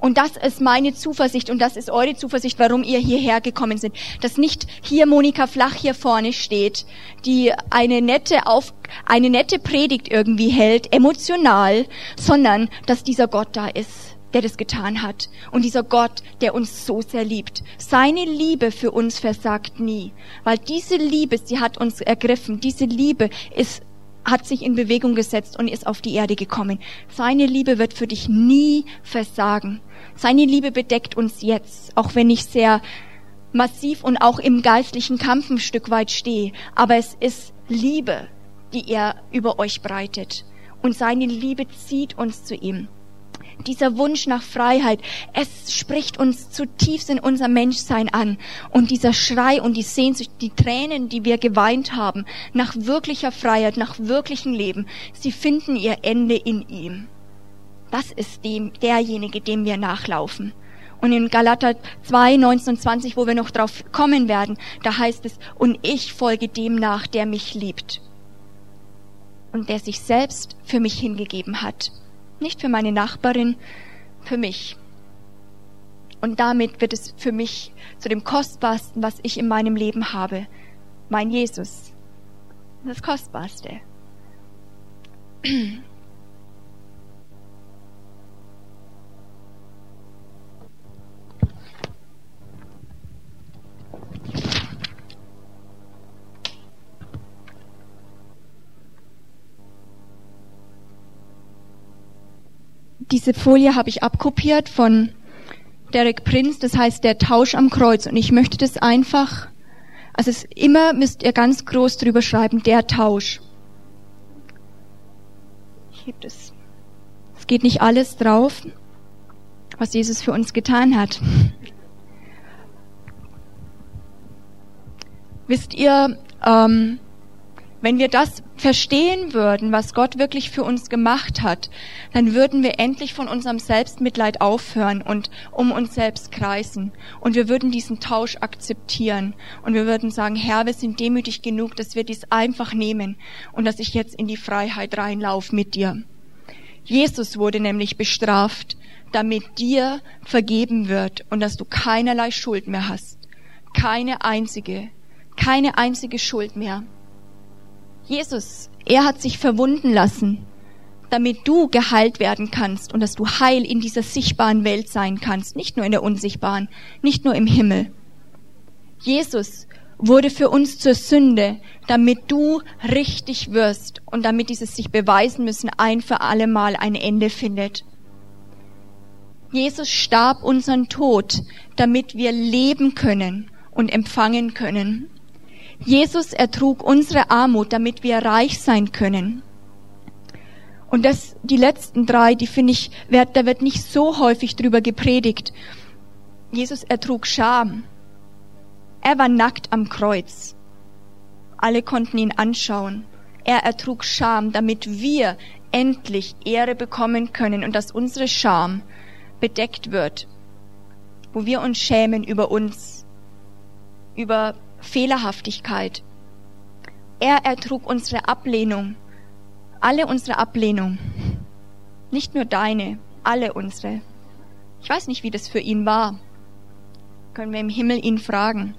S1: Und das ist meine Zuversicht und das ist eure Zuversicht, warum ihr hierher gekommen sind. Dass nicht hier Monika Flach hier vorne steht, die eine nette auf, eine nette Predigt irgendwie hält, emotional, sondern dass dieser Gott da ist, der das getan hat. Und dieser Gott, der uns so sehr liebt. Seine Liebe für uns versagt nie. Weil diese Liebe, sie hat uns ergriffen. Diese Liebe ist hat sich in Bewegung gesetzt und ist auf die Erde gekommen. Seine Liebe wird für dich nie versagen. Seine Liebe bedeckt uns jetzt, auch wenn ich sehr massiv und auch im geistlichen Kampf ein Stück weit stehe. Aber es ist Liebe, die er über euch breitet. Und seine Liebe zieht uns zu ihm. Dieser Wunsch nach Freiheit, es spricht uns zutiefst in unser Menschsein an. Und dieser Schrei und die Sehnsucht, die Tränen, die wir geweint haben, nach wirklicher Freiheit, nach wirklichem Leben, sie finden ihr Ende in ihm. Das ist dem, derjenige, dem wir nachlaufen. Und in Galater 2, 19 und 20, wo wir noch drauf kommen werden, da heißt es, und ich folge dem nach, der mich liebt. Und der sich selbst für mich hingegeben hat. Nicht für meine Nachbarin, für mich. Und damit wird es für mich zu dem Kostbarsten, was ich in meinem Leben habe. Mein Jesus. Das Kostbarste. (clears throat) diese Folie habe ich abkopiert von Derek Prince, das heißt der Tausch am Kreuz. Und ich möchte das einfach, also es immer müsst ihr ganz groß drüber schreiben, der Tausch. Ich heb das. Es geht nicht alles drauf, was Jesus für uns getan hat. Wisst ihr, ähm, Wenn wir das verstehen würden, was Gott wirklich für uns gemacht hat, dann würden wir endlich von unserem Selbstmitleid aufhören und um uns selbst kreisen. Und wir würden diesen Tausch akzeptieren. Und wir würden sagen, Herr, wir sind demütig genug, dass wir dies einfach nehmen und dass ich jetzt in die Freiheit reinlaufe mit dir. Jesus wurde nämlich bestraft, damit dir vergeben wird und dass du keinerlei Schuld mehr hast. Keine einzige, keine einzige Schuld mehr. Jesus, er hat sich verwunden lassen, damit du geheilt werden kannst und dass du heil in dieser sichtbaren Welt sein kannst, nicht nur in der unsichtbaren, nicht nur im Himmel. Jesus wurde für uns zur Sünde, damit du richtig wirst und damit dieses sich beweisen müssen ein für alle Mal ein Ende findet. Jesus starb unseren Tod, damit wir leben können und empfangen können. Jesus ertrug unsere Armut, damit wir reich sein können. Und das, die letzten drei, die finde ich, da wird nicht so häufig drüber gepredigt. Jesus ertrug Scham. Er war nackt am Kreuz. Alle konnten ihn anschauen. Er ertrug Scham, damit wir endlich Ehre bekommen können und dass unsere Scham bedeckt wird, wo wir uns schämen über uns, über Fehlerhaftigkeit. Er ertrug unsere Ablehnung, alle unsere Ablehnung, nicht nur deine, alle unsere. Ich weiß nicht, wie das für ihn war. Können wir im Himmel ihn fragen.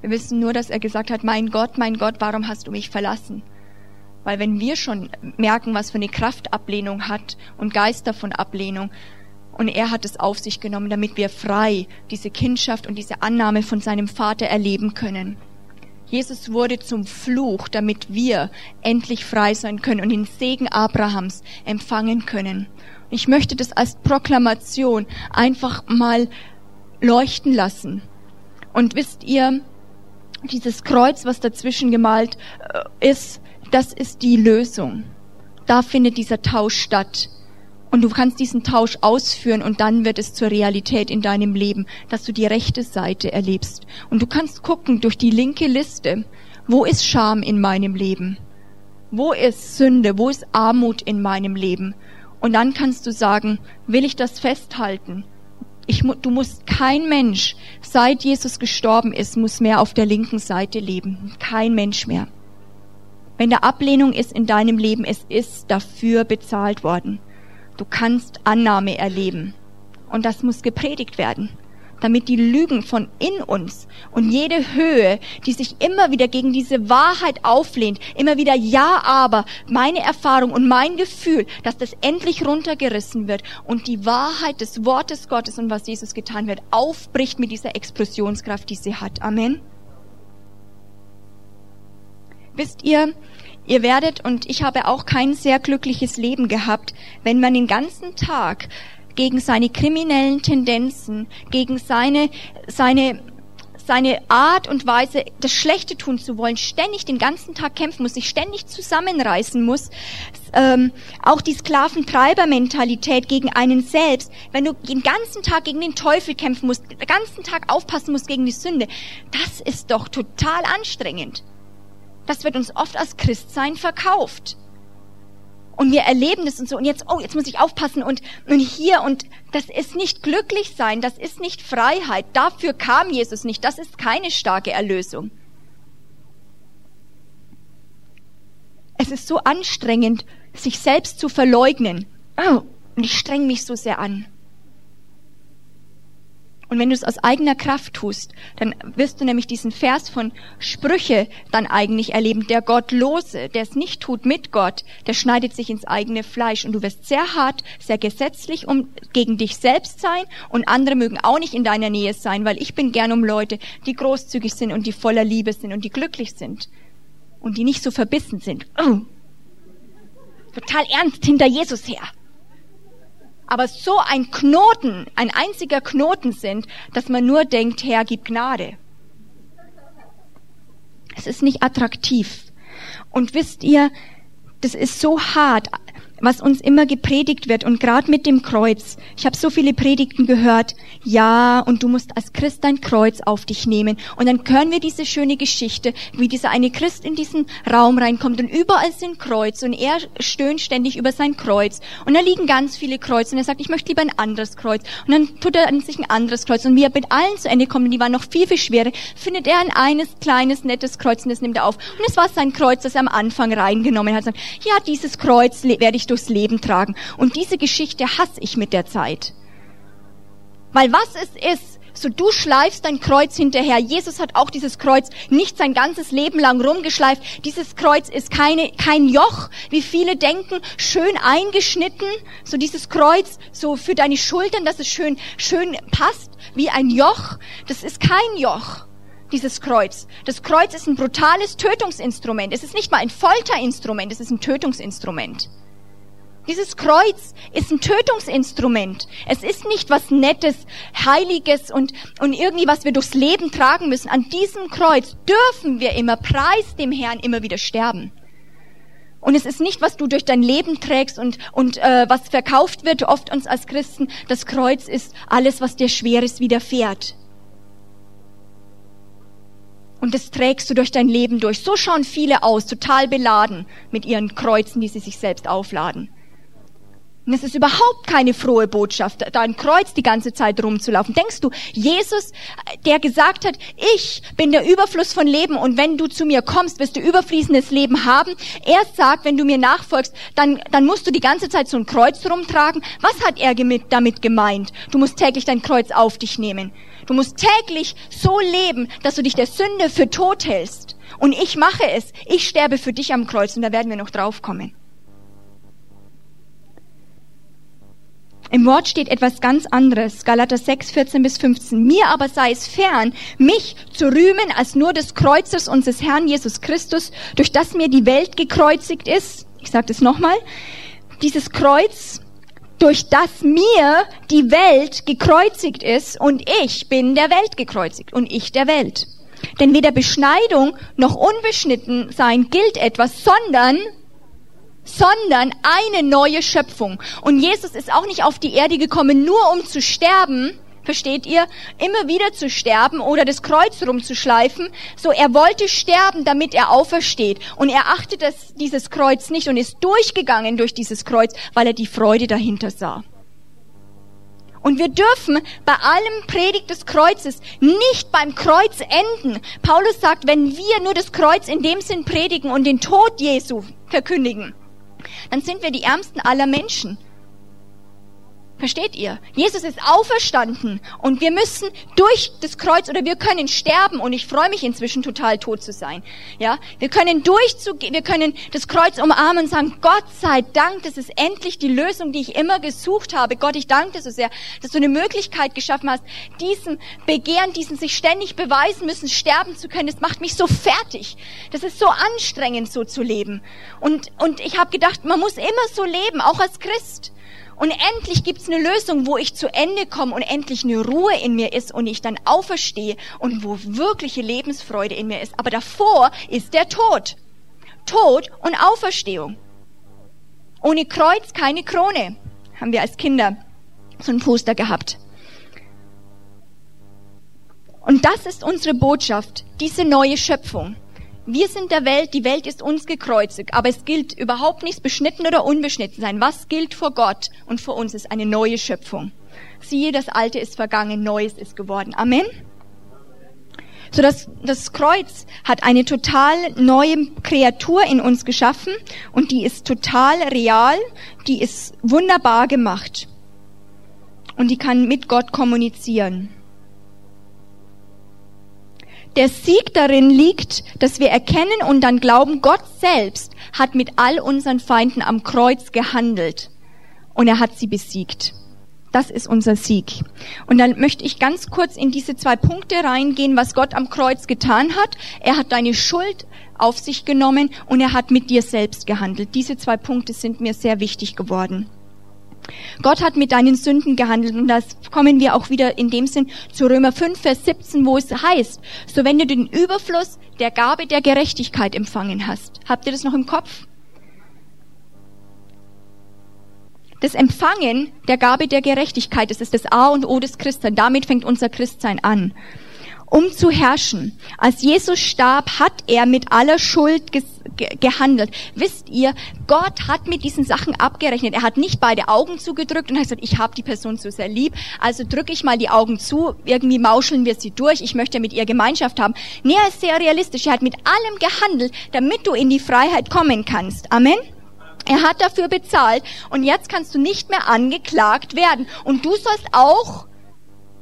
S1: Wir wissen nur, dass er gesagt hat, mein Gott, mein Gott, warum hast du mich verlassen? Weil wenn wir schon merken, was für eine Kraft Ablehnung hat und Geister von Ablehnung, und er hat es auf sich genommen, damit wir frei diese Kindschaft und diese Annahme von seinem Vater erleben können. Jesus wurde zum Fluch, damit wir endlich frei sein können und den Segen Abrahams empfangen können. Ich möchte das als Proklamation einfach mal leuchten lassen. Und wisst ihr, dieses Kreuz, was dazwischen gemalt äh, ist, das ist die Lösung. Da findet dieser Tausch statt. Und du kannst diesen Tausch ausführen und dann wird es zur Realität in deinem Leben, dass du die rechte Seite erlebst. Und du kannst gucken durch die linke Liste, wo ist Scham in meinem Leben? Wo ist Sünde? Wo ist Armut in meinem Leben? Und dann kannst du sagen, will ich das festhalten? Ich, du musst kein Mensch, seit Jesus gestorben ist, muss mehr auf der linken Seite leben. Kein Mensch mehr. Wenn da Ablehnung ist in deinem Leben, es ist dafür bezahlt worden. Du kannst Annahme erleben. Und das muss gepredigt werden, damit die Lügen von in uns und jede Höhe, die sich immer wieder gegen diese Wahrheit auflehnt, immer wieder ja, aber meine Erfahrung und mein Gefühl, dass das endlich runtergerissen wird und die Wahrheit des Wortes Gottes und was Jesus getan wird, aufbricht mit dieser Explosionskraft, die sie hat. Amen. Wisst ihr, Ihr werdet, und ich habe auch kein sehr glückliches Leben gehabt, wenn man den ganzen Tag gegen seine kriminellen Tendenzen, gegen seine, seine, seine Art und Weise, das Schlechte tun zu wollen, ständig den ganzen Tag kämpfen muss, sich ständig zusammenreißen muss, ähm, auch die Sklaventreibermentalität gegen einen selbst, wenn du den ganzen Tag gegen den Teufel kämpfen musst, den ganzen Tag aufpassen musst gegen die Sünde, das ist doch total anstrengend. Das wird uns oft als Christsein verkauft. Und wir erleben das und so. Und jetzt, oh, jetzt muss ich aufpassen und, und hier und das ist nicht glücklich sein. Das ist nicht Freiheit. Dafür kam Jesus nicht. Das ist keine starke Erlösung. Es ist so anstrengend, sich selbst zu verleugnen. Oh, und ich streng mich so sehr an. Und wenn du es aus eigener Kraft tust, dann wirst du nämlich diesen Vers von Sprüche dann eigentlich erleben. Der Gottlose, der es nicht tut mit Gott, der schneidet sich ins eigene Fleisch. Und du wirst sehr hart, sehr gesetzlich um, gegen dich selbst sein und andere mögen auch nicht in deiner Nähe sein, weil ich bin gern um Leute, die großzügig sind und die voller Liebe sind und die glücklich sind und die nicht so verbissen sind. Oh. Total ernst hinter Jesus her aber so ein Knoten, ein einziger Knoten sind, dass man nur denkt, Herr, gib Gnade. Es ist nicht attraktiv. Und wisst ihr, das ist so hart. Was uns immer gepredigt wird und gerade mit dem Kreuz. Ich habe so viele Predigten gehört. Ja, und du musst als Christ dein Kreuz auf dich nehmen. Und dann hören wir diese schöne Geschichte, wie dieser eine Christ in diesen Raum reinkommt und überall sind Kreuz und er stöhnt ständig über sein Kreuz. Und da liegen ganz viele Kreuze und er sagt, ich möchte lieber ein anderes Kreuz. Und dann tut er an sich ein anderes Kreuz. Und wie er mit allen zu Ende kommt, und die waren noch viel, viel schwerer, findet er ein eines kleines, nettes Kreuz und das nimmt er auf. Und es war sein Kreuz, das er am Anfang reingenommen hat. Ja, dieses Kreuz werde ich durchs Leben tragen. Und diese Geschichte hasse ich mit der Zeit. Weil was es ist, so du schleifst dein Kreuz hinterher. Jesus hat auch dieses Kreuz nicht sein ganzes Leben lang rumgeschleift. Dieses Kreuz ist keine, kein Joch, wie viele denken, schön eingeschnitten. So dieses Kreuz, so für deine Schultern, dass es schön, schön passt, wie ein Joch. Das ist kein Joch dieses Kreuz. Das Kreuz ist ein brutales Tötungsinstrument. Es ist nicht mal ein Folterinstrument, es ist ein Tötungsinstrument. Dieses Kreuz ist ein Tötungsinstrument. Es ist nicht was Nettes, Heiliges und, und irgendwie, was wir durchs Leben tragen müssen. An diesem Kreuz dürfen wir immer, preis dem Herrn, immer wieder sterben. Und es ist nicht, was du durch dein Leben trägst und, und äh, was verkauft wird, oft uns als Christen. Das Kreuz ist alles, was dir Schweres widerfährt. Und das trägst du durch dein Leben durch. So schauen viele aus, total beladen mit ihren Kreuzen, die sie sich selbst aufladen. Und es ist überhaupt keine frohe Botschaft, da ein Kreuz die ganze Zeit rumzulaufen. Denkst du, Jesus, der gesagt hat, ich bin der Überfluss von Leben und wenn du zu mir kommst, wirst du überfließendes Leben haben. Er sagt, wenn du mir nachfolgst, dann, dann musst du die ganze Zeit so ein Kreuz rumtragen. Was hat er damit gemeint? Du musst täglich dein Kreuz auf dich nehmen. Du musst täglich so leben, dass du dich der Sünde für tot hältst. Und ich mache es. Ich sterbe für dich am Kreuz und da werden wir noch draufkommen. Im Wort steht etwas ganz anderes. Galater 6, 14 bis 15. Mir aber sei es fern, mich zu rühmen als nur des Kreuzes unseres Herrn Jesus Christus, durch das mir die Welt gekreuzigt ist. Ich sage das nochmal. Dieses Kreuz, durch das mir die Welt gekreuzigt ist und ich bin der Welt gekreuzigt und ich der Welt. Denn weder Beschneidung noch unbeschnitten sein gilt etwas, sondern sondern eine neue Schöpfung. Und Jesus ist auch nicht auf die Erde gekommen, nur um zu sterben, versteht ihr, immer wieder zu sterben oder das Kreuz rumzuschleifen. So, er wollte sterben, damit er aufersteht. Und er achtet das, dieses Kreuz nicht und ist durchgegangen durch dieses Kreuz, weil er die Freude dahinter sah. Und wir dürfen bei allem Predigt des Kreuzes nicht beim Kreuz enden. Paulus sagt, wenn wir nur das Kreuz in dem Sinn predigen und den Tod Jesu verkündigen, dann sind wir die Ärmsten aller Menschen. Versteht ihr? Jesus ist auferstanden und wir müssen durch das Kreuz oder wir können sterben und ich freue mich inzwischen total tot zu sein. Ja, wir können durchzugehen, wir können das Kreuz umarmen und sagen, Gott sei Dank, das ist endlich die Lösung, die ich immer gesucht habe. Gott, ich danke dir so sehr, dass du eine Möglichkeit geschaffen hast, diesem Begehren, diesen sich ständig beweisen müssen, sterben zu können. Das macht mich so fertig. Das ist so anstrengend, so zu leben. Und, und ich habe gedacht, man muss immer so leben, auch als Christ. Und endlich gibt's eine Lösung, wo ich zu Ende komme und endlich eine Ruhe in mir ist und ich dann auferstehe und wo wirkliche Lebensfreude in mir ist. Aber davor ist der Tod. Tod und Auferstehung. Ohne Kreuz keine Krone. Haben wir als Kinder so ein Poster gehabt. Und das ist unsere Botschaft, diese neue Schöpfung. Wir sind der Welt, die Welt ist uns gekreuzigt, aber es gilt überhaupt nichts beschnitten oder unbeschnitten sein. Was gilt vor Gott und vor uns ist eine neue Schöpfung. Siehe, das Alte ist vergangen, Neues ist geworden. Amen. So das, das Kreuz hat eine total neue Kreatur in uns geschaffen und die ist total real, die ist wunderbar gemacht und die kann mit Gott kommunizieren. Der Sieg darin liegt, dass wir erkennen und dann glauben, Gott selbst hat mit all unseren Feinden am Kreuz gehandelt und er hat sie besiegt. Das ist unser Sieg. Und dann möchte ich ganz kurz in diese zwei Punkte reingehen, was Gott am Kreuz getan hat. Er hat deine Schuld auf sich genommen und er hat mit dir selbst gehandelt. Diese zwei Punkte sind mir sehr wichtig geworden. Gott hat mit deinen Sünden gehandelt und das kommen wir auch wieder in dem Sinn zu Römer 5, Vers 17, wo es heißt, so wenn du den Überfluss der Gabe der Gerechtigkeit empfangen hast. Habt ihr das noch im Kopf? das Empfangen der Gabe der Gerechtigkeit, das ist das A und O des Christsein. Damit fängt unser Christsein an. Um zu herrschen. Als Jesus starb, hat er mit aller Schuld ge gehandelt. Wisst ihr, Gott hat mit diesen Sachen abgerechnet. Er hat nicht beide Augen zugedrückt und hat gesagt, ich habe die Person so sehr lieb, also drücke ich mal die Augen zu, irgendwie mauscheln wir sie durch, ich möchte mit ihr Gemeinschaft haben. Nee, er ist sehr realistisch. Er hat mit allem gehandelt, damit du in die Freiheit kommen kannst. Amen. Er hat dafür bezahlt und jetzt kannst du nicht mehr angeklagt werden. Und du sollst auch,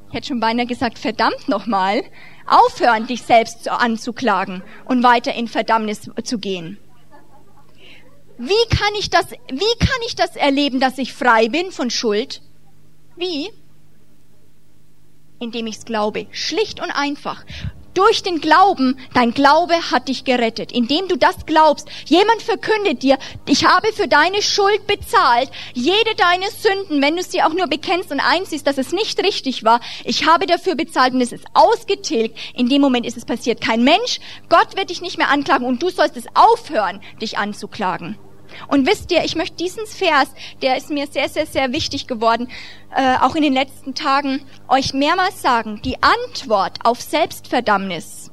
S1: ich hätte schon beinahe gesagt, verdammt nochmal, aufhören, dich selbst anzuklagen und weiter in Verdammnis zu gehen. Wie kann ich das, wie kann ich das erleben, dass ich frei bin von Schuld? Wie? Indem ich es glaube. Schlicht und einfach durch den Glauben, dein Glaube hat dich gerettet. Indem du das glaubst, jemand verkündet dir, ich habe für deine Schuld bezahlt, jede deine Sünden, wenn du sie auch nur bekennst und einsiehst, dass es nicht richtig war, ich habe dafür bezahlt und es ist ausgetilgt. In dem Moment ist es passiert. Kein Mensch, Gott wird dich nicht mehr anklagen und du sollst es aufhören, dich anzuklagen. Und wisst ihr, ich möchte diesen Vers, der ist mir sehr, sehr, sehr wichtig geworden, äh, auch in den letzten Tagen, euch mehrmals sagen, die Antwort auf Selbstverdammnis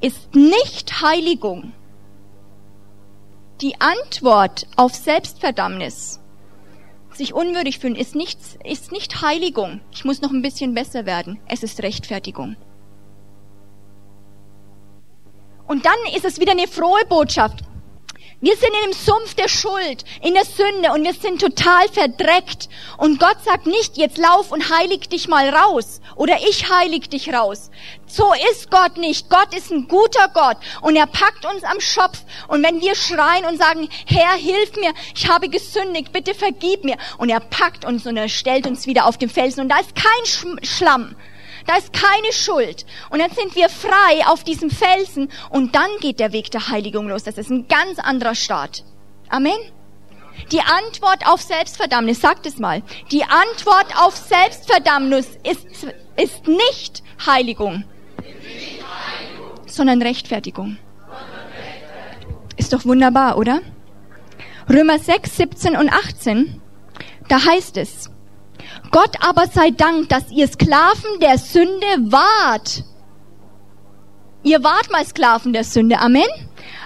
S1: ist nicht Heiligung. Die Antwort auf Selbstverdammnis, sich unwürdig fühlen, ist nicht, ist nicht Heiligung. Ich muss noch ein bisschen besser werden. Es ist Rechtfertigung. Und dann ist es wieder eine frohe Botschaft. Wir sind in dem Sumpf der Schuld, in der Sünde und wir sind total verdreckt. Und Gott sagt nicht, jetzt lauf und heilig dich mal raus oder ich heilig dich raus. So ist Gott nicht. Gott ist ein guter Gott und er packt uns am Schopf. Und wenn wir schreien und sagen, Herr, hilf mir, ich habe gesündigt, bitte vergib mir. Und er packt uns und er stellt uns wieder auf den Felsen und da ist kein Schlamm. Da ist keine Schuld. Und dann sind wir frei auf diesem Felsen und dann geht der Weg der Heiligung los. Das ist ein ganz anderer Start. Amen. Die Antwort auf Selbstverdammnis, sagt es mal. Die Antwort auf Selbstverdammnis ist, ist nicht Heiligung, sondern Rechtfertigung. Ist doch wunderbar, oder? Römer 6, 17 und 18, da heißt es, Gott aber sei Dank, dass ihr Sklaven der Sünde wart. Ihr wart mal Sklaven der Sünde. Amen.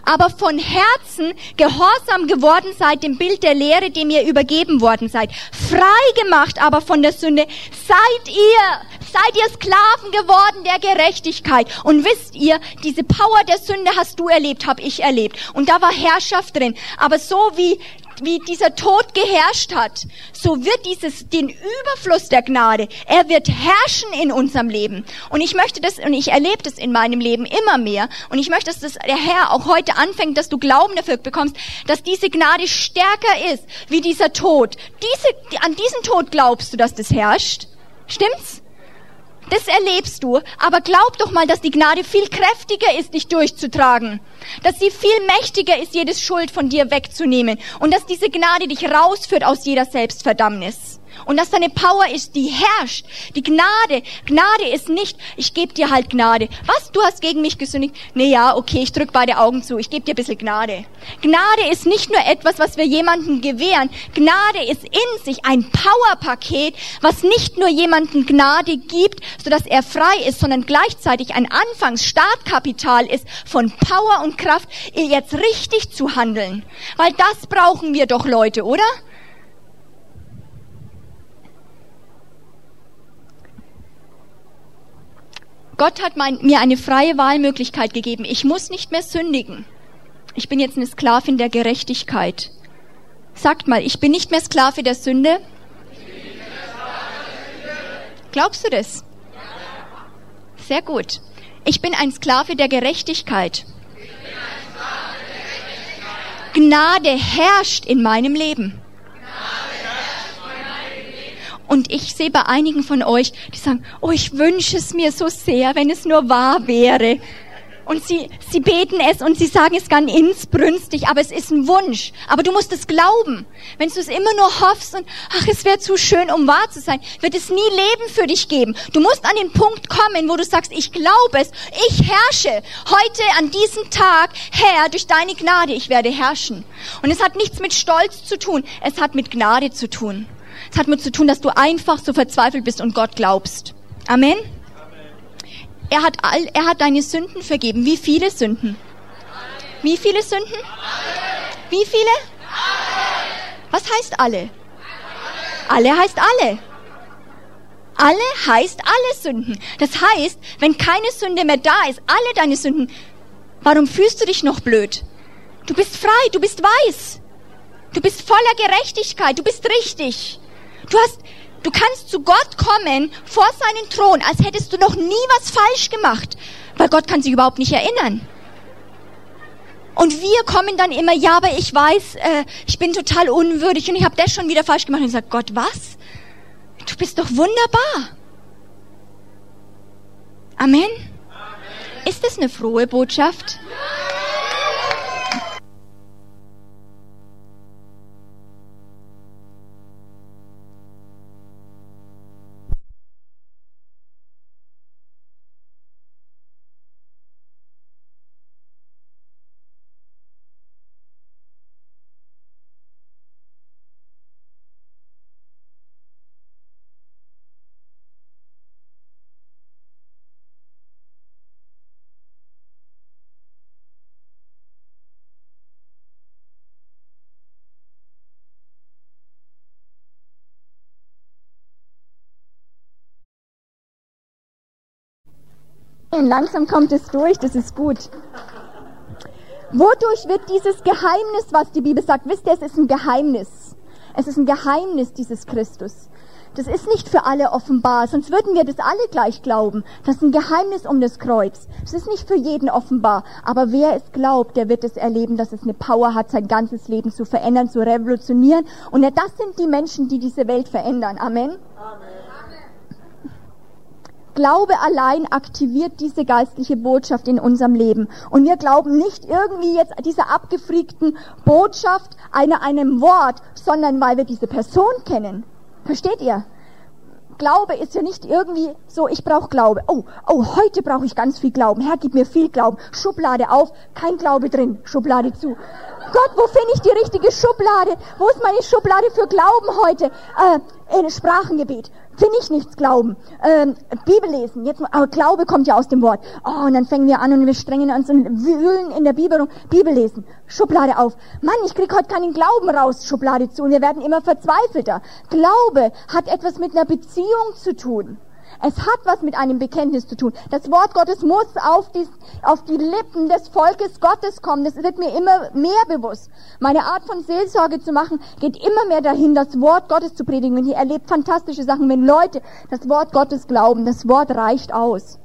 S1: Aber von Herzen gehorsam geworden seid dem Bild der Lehre, dem ihr übergeben worden seid. Frei gemacht aber von der Sünde seid ihr. Seid ihr Sklaven geworden der Gerechtigkeit. Und wisst ihr, diese Power der Sünde hast du erlebt, habe ich erlebt. Und da war Herrschaft drin. Aber so wie wie dieser Tod geherrscht hat, so wird dieses, den Überfluss der Gnade, er wird herrschen in unserem Leben. Und ich möchte das, und ich erlebe das in meinem Leben immer mehr, und ich möchte, dass das der Herr auch heute anfängt, dass du Glauben dafür bekommst, dass diese Gnade stärker ist, wie dieser Tod. Diese, an diesen Tod glaubst du, dass das herrscht? Stimmt's? Das erlebst du. Aber glaub doch mal, dass die Gnade viel kräftiger ist, dich durchzutragen. Dass sie viel mächtiger ist, jedes Schuld von dir wegzunehmen. Und dass diese Gnade dich rausführt aus jeder Selbstverdammnis. Und dass da Power ist, die herrscht. Die Gnade. Gnade ist nicht, ich gebe dir halt Gnade. Was? Du hast gegen mich gesündigt? Nee, ja, okay, ich drück beide Augen zu. Ich gebe dir ein bisschen Gnade. Gnade ist nicht nur etwas, was wir jemandem gewähren. Gnade ist in sich ein Powerpaket, was nicht nur jemandem Gnade gibt, sodass er frei ist, sondern gleichzeitig ein Anfangsstartkapital ist von Power und Kraft, jetzt richtig zu handeln. Weil das brauchen wir doch, Leute, oder? Gott hat mein, mir eine freie Wahlmöglichkeit gegeben. Ich muss nicht mehr sündigen. Ich bin jetzt eine Sklavin der Gerechtigkeit. Sagt mal, ich bin nicht mehr Sklave der Sünde. Glaubst du das? Sehr gut. Ich bin ein Sklave der Gerechtigkeit. Gnade herrscht in meinem Leben. Und ich sehe bei einigen von euch, die sagen, oh, ich wünsche es mir so sehr, wenn es nur wahr wäre. Und sie, sie beten es und sie sagen es ganz insbrünstig, aber es ist ein Wunsch. Aber du musst es glauben. Wenn du es immer nur hoffst und, ach, es wäre zu schön, um wahr zu sein, wird es nie Leben für dich geben. Du musst an den Punkt kommen, wo du sagst, ich glaube es, ich herrsche heute an diesem Tag, Herr, durch deine Gnade, ich werde herrschen. Und es hat nichts mit Stolz zu tun, es hat mit Gnade zu tun. Es hat mit zu tun, dass du einfach so verzweifelt bist und Gott glaubst. Amen. Er hat, all, er hat deine Sünden vergeben. Wie viele Sünden? Wie viele Sünden? Wie viele? Was heißt alle? Alle heißt alle. Alle heißt alle Sünden. Das heißt, wenn keine Sünde mehr da ist, alle deine Sünden, warum fühlst du dich noch blöd? Du bist frei, du bist weiß. Du bist voller Gerechtigkeit, du bist richtig. Du hast, Du kannst zu Gott kommen vor seinen Thron, als hättest du noch nie was falsch gemacht, weil Gott kann sich überhaupt nicht erinnern. Und wir kommen dann immer, ja, aber ich weiß, äh, ich bin total unwürdig und ich habe das schon wieder falsch gemacht. Und ich sage, Gott, was? Du bist doch wunderbar. Amen. Amen. Ist das eine frohe Botschaft? Ja. Und langsam kommt es durch, das ist gut. Wodurch wird dieses Geheimnis, was die Bibel sagt, wisst ihr, es ist ein Geheimnis. Es ist ein Geheimnis dieses Christus. Das ist nicht für alle offenbar, sonst würden wir das alle gleich glauben. Das ist ein Geheimnis um das Kreuz. Es ist nicht für jeden offenbar. Aber wer es glaubt, der wird es erleben, dass es eine Power hat, sein ganzes Leben zu verändern, zu revolutionieren. Und das sind die Menschen, die diese Welt verändern. Amen. Amen. Glaube allein aktiviert diese geistliche Botschaft in unserem Leben. Und wir glauben nicht irgendwie jetzt dieser abgefriegten Botschaft einer einem Wort, sondern weil wir diese Person kennen. Versteht ihr? Glaube ist ja nicht irgendwie so, ich brauche Glaube. Oh, oh, heute brauche ich ganz viel Glauben. Herr, gib mir viel Glauben. Schublade auf, kein Glaube drin. Schublade zu. Gott, wo finde ich die richtige Schublade? Wo ist meine Schublade für Glauben heute? Äh, Sprachengebet finde ich nichts glauben. Ähm, Bibel lesen, jetzt, aber Glaube kommt ja aus dem Wort. Oh, und dann fängen wir an und wir strengen uns und wühlen in der Bibel Bibel lesen, Schublade auf. Mann, ich krieg heute keinen Glauben raus, Schublade zu und wir werden immer verzweifelter. Glaube hat etwas mit einer Beziehung zu tun. Es hat was mit einem Bekenntnis zu tun. Das Wort Gottes muss auf die, auf die Lippen des Volkes Gottes kommen. Das wird mir immer mehr bewusst. Meine Art von Seelsorge zu machen, geht immer mehr dahin, das Wort Gottes zu predigen. Und ihr erlebt fantastische Sachen, wenn Leute das Wort Gottes glauben. Das Wort reicht aus.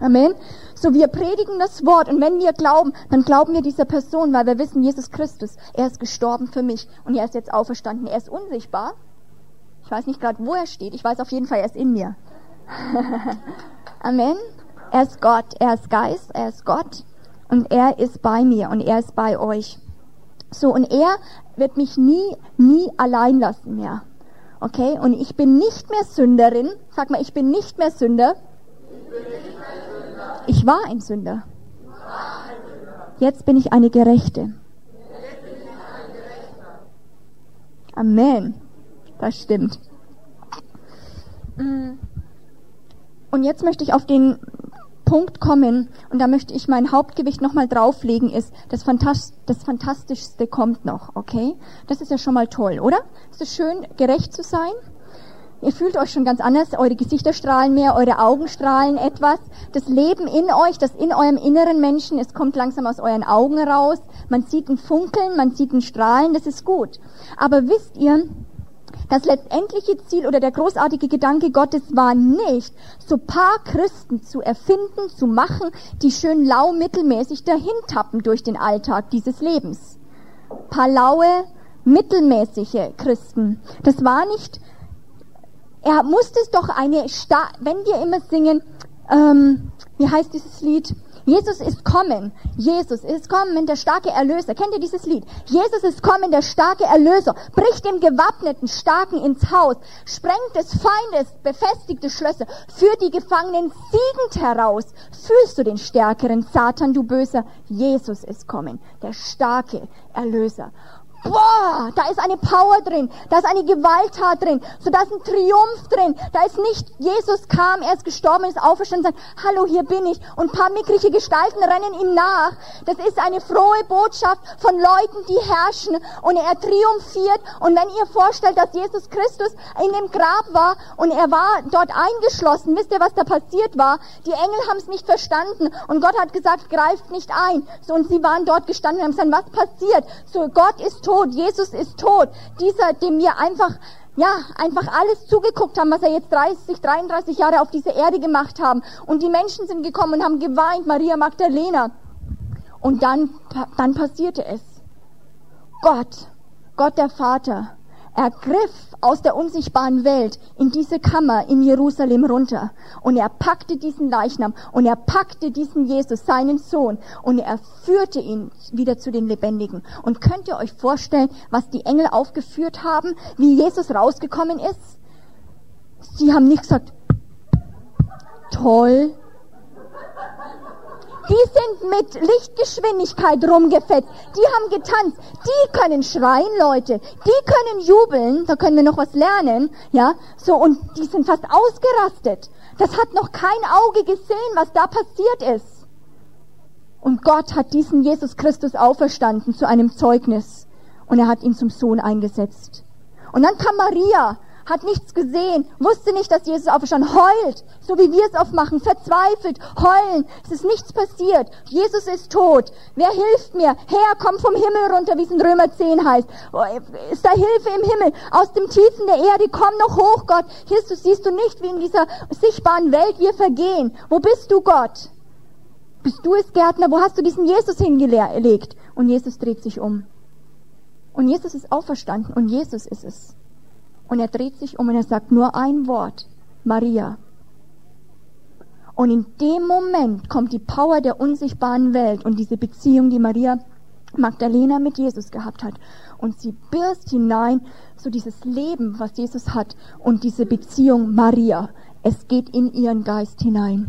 S1: Amen. So, wir predigen das Wort und wenn wir glauben, dann glauben wir dieser Person, weil wir wissen, Jesus Christus, er ist gestorben für mich und er ist jetzt auferstanden. Er ist unsichtbar. Ich weiß nicht gerade, wo er steht. Ich weiß auf jeden Fall, er ist in mir. (laughs) Amen. Er ist Gott, er ist Geist, er ist Gott und er ist bei mir und er ist bei euch. So, und er wird mich nie, nie allein lassen mehr. Okay? Und ich bin nicht mehr Sünderin. Sag mal, ich bin nicht mehr Sünder. Ich war ein Sünder. Jetzt bin ich eine Gerechte. Amen. Das stimmt. Mm. Und jetzt möchte ich auf den Punkt kommen, und da möchte ich mein Hauptgewicht nochmal drauflegen, ist, das, Phantast das Fantastischste kommt noch, okay? Das ist ja schon mal toll, oder? Ist es schön, gerecht zu sein? Ihr fühlt euch schon ganz anders, eure Gesichter strahlen mehr, eure Augen strahlen etwas. Das Leben in euch, das in eurem inneren Menschen, es kommt langsam aus euren Augen raus. Man sieht ein Funkeln, man sieht ein Strahlen, das ist gut. Aber wisst ihr, das letztendliche Ziel oder der großartige Gedanke Gottes war nicht, so paar Christen zu erfinden, zu machen, die schön lau mittelmäßig dahin tappen durch den Alltag dieses Lebens. Paar laue, mittelmäßige Christen. Das war nicht, er musste es doch eine, Sta wenn wir immer singen, ähm, wie heißt dieses Lied? Jesus ist kommen. Jesus ist kommen, der starke Erlöser. Kennt ihr dieses Lied? Jesus ist kommen, der starke Erlöser. Bricht dem gewappneten Starken ins Haus. Sprengt des Feindes befestigte Schlösser. Führt die Gefangenen siegend heraus. Fühlst du den Stärkeren, Satan, du Böser? Jesus ist kommen, der starke Erlöser boah, da ist eine Power drin, da ist eine Gewalttat drin, so da ist ein Triumph drin, da ist nicht, Jesus kam, er ist gestorben, ist auferstanden sagt, hallo, hier bin ich, und paar mickrige Gestalten rennen ihm nach. Das ist eine frohe Botschaft von Leuten, die herrschen, und er triumphiert, und wenn ihr vorstellt, dass Jesus Christus in dem Grab war, und er war dort eingeschlossen, wisst ihr, was da passiert war? Die Engel haben es nicht verstanden, und Gott hat gesagt, greift nicht ein, so, und sie waren dort gestanden und haben gesagt, was passiert? So, Gott ist tot, Jesus ist tot. Dieser, dem wir einfach, ja, einfach alles zugeguckt haben, was er jetzt 30, 33 Jahre auf dieser Erde gemacht haben. Und die Menschen sind gekommen und haben geweint, Maria Magdalena. Und dann, dann passierte es. Gott, Gott der Vater, er griff aus der unsichtbaren Welt in diese Kammer in Jerusalem runter und er packte diesen Leichnam und er packte diesen Jesus, seinen Sohn, und er führte ihn wieder zu den Lebendigen. Und könnt ihr euch vorstellen, was die Engel aufgeführt haben, wie Jesus rausgekommen ist? Sie haben nicht gesagt, toll, die sind mit Lichtgeschwindigkeit rumgefetzt. Die haben getanzt. Die können schreien, Leute. Die können jubeln. Da können wir noch was lernen. Ja, so. Und die sind fast ausgerastet. Das hat noch kein Auge gesehen, was da passiert ist. Und Gott hat diesen Jesus Christus auferstanden zu einem Zeugnis. Und er hat ihn zum Sohn eingesetzt. Und dann kam Maria hat nichts gesehen, wusste nicht, dass Jesus auferstanden, heult, so wie wir es oft machen, verzweifelt, heulen, es ist nichts passiert, Jesus ist tot, wer hilft mir? Herr, komm vom Himmel runter, wie es in Römer 10 heißt, oh, ist da Hilfe im Himmel, aus dem Tiefen der Erde, komm noch hoch, Gott, hier siehst du nicht, wie in dieser sichtbaren Welt wir vergehen, wo bist du, Gott? Bist du es, Gärtner, wo hast du diesen Jesus hingelegt? Und Jesus dreht sich um. Und Jesus ist auferstanden und Jesus ist es. Und er dreht sich um und er sagt nur ein Wort. Maria. Und in dem Moment kommt die Power der unsichtbaren Welt und diese Beziehung, die Maria Magdalena mit Jesus gehabt hat. Und sie birst hinein, so dieses Leben, was Jesus hat und diese Beziehung Maria. Es geht in ihren Geist hinein.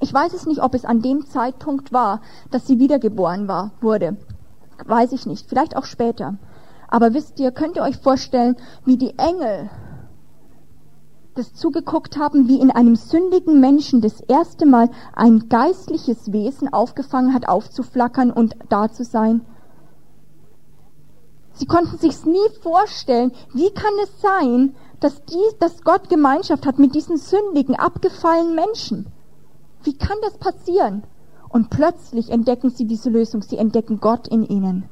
S1: Ich weiß es nicht, ob es an dem Zeitpunkt war, dass sie wiedergeboren war, wurde. Weiß ich nicht. Vielleicht auch später. Aber wisst ihr, könnt ihr euch vorstellen, wie die Engel das zugeguckt haben, wie in einem sündigen Menschen das erste Mal ein geistliches Wesen aufgefangen hat, aufzuflackern und da zu sein? Sie konnten sich's nie vorstellen, wie kann es sein, dass, die, dass Gott Gemeinschaft hat mit diesen sündigen, abgefallenen Menschen? Wie kann das passieren? Und plötzlich entdecken sie diese Lösung. Sie entdecken Gott in ihnen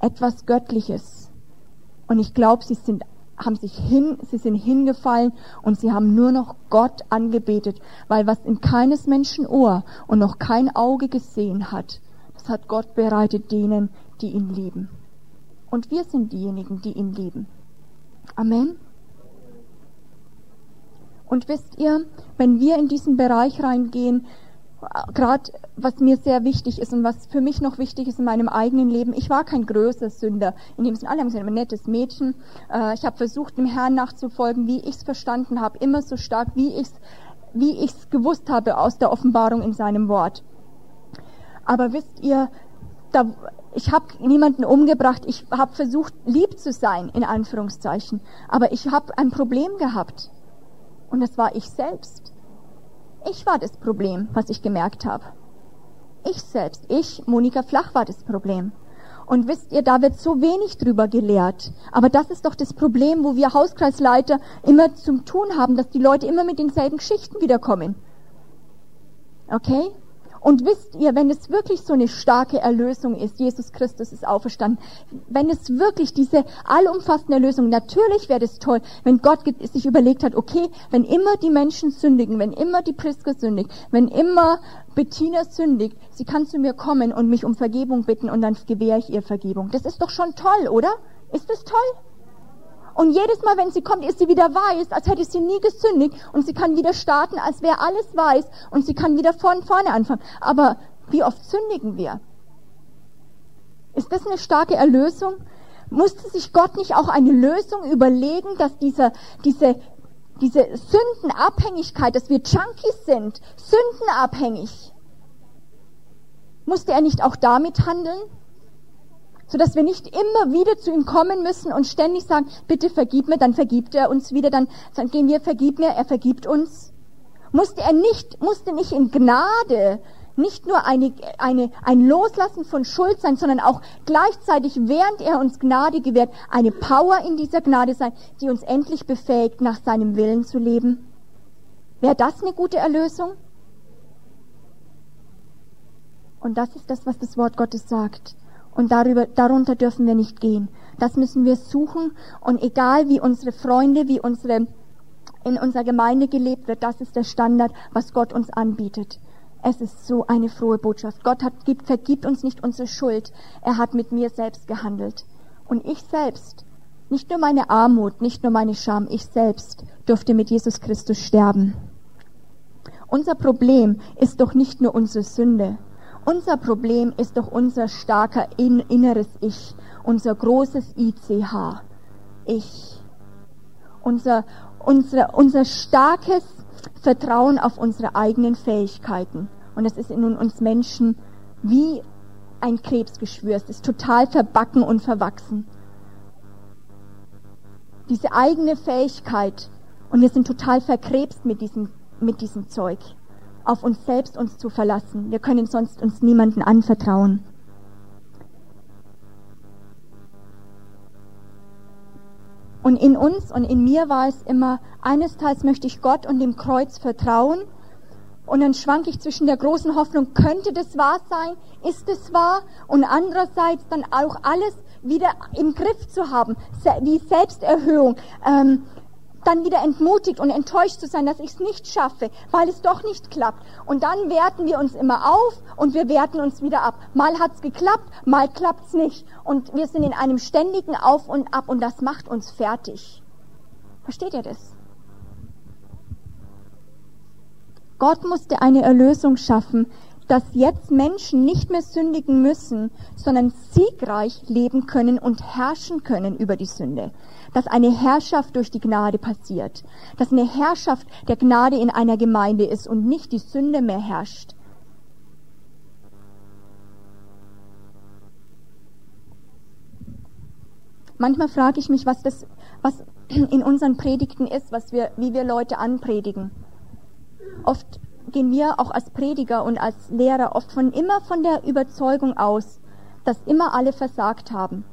S1: etwas Göttliches. Und ich glaube, sie sind, haben sich hin, sie sind hingefallen und sie haben nur noch Gott angebetet, weil was in keines Menschen Ohr und noch kein Auge gesehen hat, das hat Gott bereitet denen, die ihn lieben. Und wir sind diejenigen, die ihn lieben. Amen. Und wisst ihr, wenn wir in diesen Bereich reingehen, gerade was mir sehr wichtig ist und was für mich noch wichtig ist in meinem eigenen Leben, ich war kein größer Sünder. In dem Sinne, alle haben gesagt, ein nettes Mädchen. Äh, ich habe versucht, dem Herrn nachzufolgen, wie ich es verstanden habe, immer so stark, wie ich es wie ich's gewusst habe aus der Offenbarung in seinem Wort. Aber wisst ihr, da, ich habe niemanden umgebracht, ich habe versucht, lieb zu sein, in Anführungszeichen. Aber ich habe ein Problem gehabt. Und das war ich selbst. Ich war das Problem, was ich gemerkt habe. Ich selbst, ich, Monika Flach, war das Problem. Und wisst ihr, da wird so wenig drüber gelehrt. Aber das ist doch das Problem, wo wir Hauskreisleiter immer zum Tun haben, dass die Leute immer mit denselben Geschichten wiederkommen. Okay? Und wisst ihr, wenn es wirklich so eine starke Erlösung ist, Jesus Christus ist auferstanden, wenn es wirklich diese allumfassende Erlösung, natürlich wäre es toll, wenn Gott sich überlegt hat, okay, wenn immer die Menschen sündigen, wenn immer die Priska sündigt, wenn immer Bettina sündigt, sie kann zu mir kommen und mich um Vergebung bitten und dann gewähre ich ihr Vergebung. Das ist doch schon toll, oder? Ist das toll? Und jedes Mal, wenn sie kommt, ist sie wieder weiß, als hätte sie nie gesündigt. Und sie kann wieder starten, als wäre alles weiß. Und sie kann wieder von vorne anfangen. Aber wie oft sündigen wir? Ist das eine starke Erlösung? Musste sich Gott nicht auch eine Lösung überlegen, dass dieser, diese, diese Sündenabhängigkeit, dass wir Junkies sind, sündenabhängig, musste er nicht auch damit handeln? Sodass wir nicht immer wieder zu ihm kommen müssen und ständig sagen, bitte vergib mir, dann vergibt er uns wieder, dann, dann gehen wir, vergib mir, er vergibt uns. Musste er nicht, musste nicht in Gnade nicht nur eine, eine, ein Loslassen von Schuld sein, sondern auch gleichzeitig, während er uns Gnade gewährt, eine Power in dieser Gnade sein, die uns endlich befähigt, nach seinem Willen zu leben. Wäre das eine gute Erlösung? Und das ist das, was das Wort Gottes sagt. Und darüber, darunter dürfen wir nicht gehen. Das müssen wir suchen. Und egal wie unsere Freunde, wie unsere, in unserer Gemeinde gelebt wird, das ist der Standard, was Gott uns anbietet. Es ist so eine frohe Botschaft. Gott hat, gibt, vergibt uns nicht unsere Schuld. Er hat mit mir selbst gehandelt. Und ich selbst, nicht nur meine Armut, nicht nur meine Scham, ich selbst durfte mit Jesus Christus sterben. Unser Problem ist doch nicht nur unsere Sünde. Unser Problem ist doch unser starker in, inneres Ich, unser großes ICH. Ich. Unser, unser, unser starkes Vertrauen auf unsere eigenen Fähigkeiten. Und es ist in uns Menschen wie ein Krebsgeschwür. Es ist total verbacken und verwachsen. Diese eigene Fähigkeit. Und wir sind total verkrebst mit diesem, mit diesem Zeug. Auf uns selbst uns zu verlassen. Wir können sonst uns niemanden anvertrauen. Und in uns und in mir war es immer, eines Tages möchte ich Gott und dem Kreuz vertrauen und dann schwank ich zwischen der großen Hoffnung, könnte das wahr sein? Ist es wahr? Und andererseits dann auch alles wieder im Griff zu haben, wie Selbsterhöhung, ähm, dann wieder entmutigt und enttäuscht zu sein, dass ich es nicht schaffe, weil es doch nicht klappt. Und dann werten wir uns immer auf und wir werten uns wieder ab. Mal hat's geklappt, mal klappt's nicht. Und wir sind in einem ständigen Auf und Ab und das macht uns fertig. Versteht ihr das? Gott musste eine Erlösung schaffen, dass jetzt Menschen nicht mehr sündigen müssen, sondern siegreich leben können und herrschen können über die Sünde. Dass eine Herrschaft durch die Gnade passiert. Dass eine Herrschaft der Gnade in einer Gemeinde ist und nicht die Sünde mehr herrscht. Manchmal frage ich mich, was das, was in unseren Predigten ist, was wir, wie wir Leute anpredigen. Oft gehen wir auch als Prediger und als Lehrer oft von immer von der Überzeugung aus, dass immer alle versagt haben.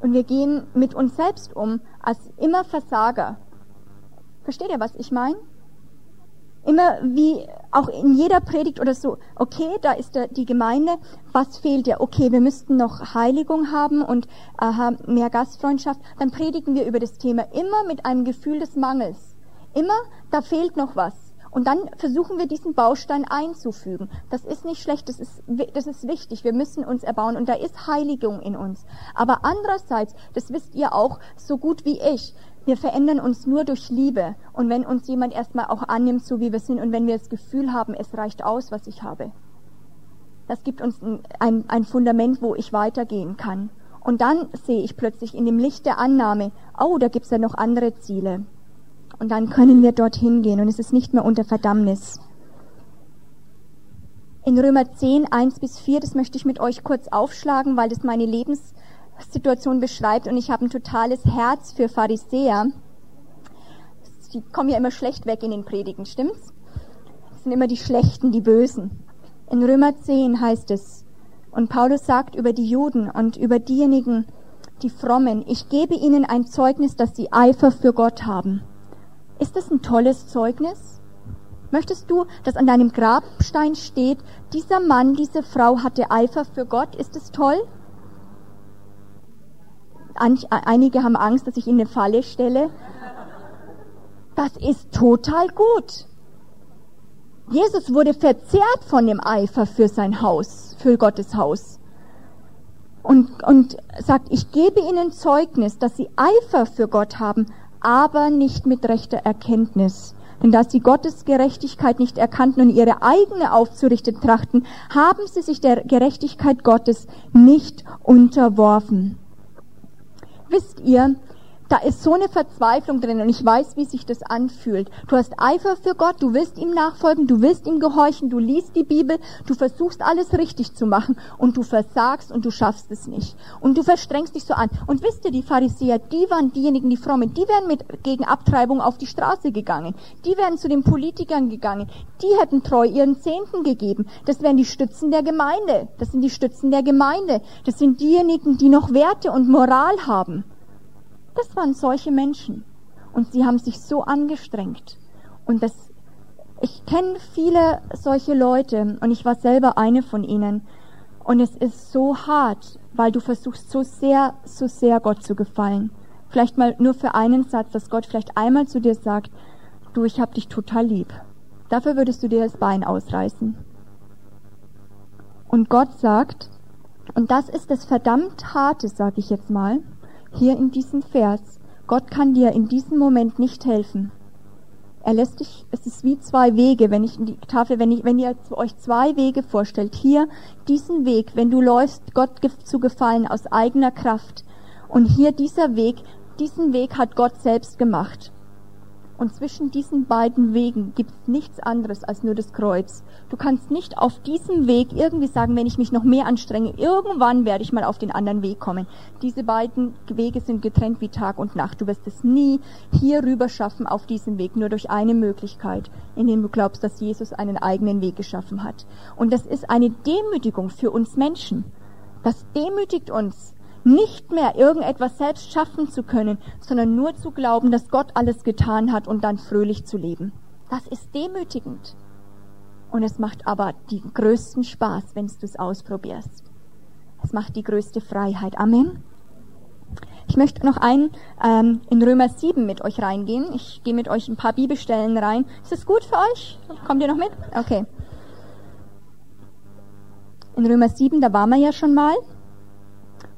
S1: Und wir gehen mit uns selbst um als immer Versager. Versteht ihr, was ich meine? Immer wie auch in jeder Predigt oder so, okay, da ist der, die Gemeinde, was fehlt dir? Okay, wir müssten noch Heiligung haben und aha, mehr Gastfreundschaft. Dann predigen wir über das Thema immer mit einem Gefühl des Mangels. Immer, da fehlt noch was. Und dann versuchen wir diesen Baustein einzufügen. Das ist nicht schlecht, das ist, das ist wichtig. Wir müssen uns erbauen und da ist Heiligung in uns. Aber andererseits, das wisst ihr auch so gut wie ich, wir verändern uns nur durch Liebe. Und wenn uns jemand erstmal auch annimmt, so wie wir sind, und wenn wir das Gefühl haben, es reicht aus, was ich habe, das gibt uns ein, ein Fundament, wo ich weitergehen kann. Und dann sehe ich plötzlich in dem Licht der Annahme, oh, da gibt's ja noch andere Ziele. Und dann können wir dorthin gehen und es ist nicht mehr unter Verdammnis. In Römer 10, 1 bis 4, das möchte ich mit euch kurz aufschlagen, weil das meine Lebenssituation beschreibt und ich habe ein totales Herz für Pharisäer. Die kommen ja immer schlecht weg in den Predigen, stimmt's? Das sind immer die Schlechten, die Bösen. In Römer 10 heißt es, und Paulus sagt über die Juden und über diejenigen, die Frommen, ich gebe ihnen ein Zeugnis, dass sie Eifer für Gott haben. Ist das ein tolles Zeugnis? Möchtest du, dass an deinem Grabstein steht, dieser Mann, diese Frau hatte Eifer für Gott? Ist es toll? Einige haben Angst, dass ich in eine Falle stelle. Das ist total gut. Jesus wurde verzehrt von dem Eifer für sein Haus, für Gottes Haus. und, und sagt, ich gebe ihnen Zeugnis, dass sie Eifer für Gott haben, aber nicht mit rechter Erkenntnis. Denn da sie Gottes Gerechtigkeit nicht erkannten und ihre eigene aufzurichten trachten, haben sie sich der Gerechtigkeit Gottes nicht unterworfen. Wisst ihr, da ist so eine Verzweiflung drin und ich weiß, wie sich das anfühlt. Du hast Eifer für Gott, du willst ihm nachfolgen, du willst ihm gehorchen, du liest die Bibel, du versuchst alles richtig zu machen und du versagst und du schaffst es nicht. Und du verstrengst dich so an. Und wisst ihr, die Pharisäer, die waren diejenigen, die frommen, die wären mit gegen Abtreibung auf die Straße gegangen. Die wären zu den Politikern gegangen. Die hätten treu ihren Zehnten gegeben. Das wären die Stützen der Gemeinde. Das sind die Stützen der Gemeinde. Das sind diejenigen, die noch Werte und Moral haben. Das waren solche Menschen. Und sie haben sich so angestrengt. Und das, ich kenne viele solche Leute und ich war selber eine von ihnen. Und es ist so hart, weil du versuchst so sehr, so sehr Gott zu gefallen. Vielleicht mal nur für einen Satz, dass Gott vielleicht einmal zu dir sagt, du, ich hab dich total lieb. Dafür würdest du dir das Bein ausreißen. Und Gott sagt, und das ist das verdammt harte, sag ich jetzt mal, hier in diesem Vers, Gott kann dir in diesem Moment nicht helfen. Er lässt dich, es ist wie zwei Wege, wenn ich in die Tafel, wenn ich, wenn ihr euch zwei Wege vorstellt, hier diesen Weg, wenn du läufst, Gott zu gefallen aus eigener Kraft. Und hier dieser Weg, diesen Weg hat Gott selbst gemacht. Und zwischen diesen beiden Wegen gibt es nichts anderes als nur das Kreuz. Du kannst nicht auf diesem Weg irgendwie sagen, wenn ich mich noch mehr anstrenge, irgendwann werde ich mal auf den anderen Weg kommen. Diese beiden Wege sind getrennt wie Tag und Nacht. Du wirst es nie hier rüber schaffen auf diesem Weg, nur durch eine Möglichkeit, in dem du glaubst, dass Jesus einen eigenen Weg geschaffen hat. Und das ist eine Demütigung für uns Menschen. Das demütigt uns, nicht mehr irgendetwas selbst schaffen zu können, sondern nur zu glauben, dass Gott alles getan hat und dann fröhlich zu leben. Das ist demütigend. Und es macht aber den größten Spaß, wenn du es ausprobierst. Es macht die größte Freiheit. Amen. Ich möchte noch ein ähm, in Römer 7 mit euch reingehen. Ich gehe mit euch ein paar Bibelstellen rein. Ist das gut für euch? Kommt ihr noch mit? Okay. In Römer 7, da waren wir ja schon mal.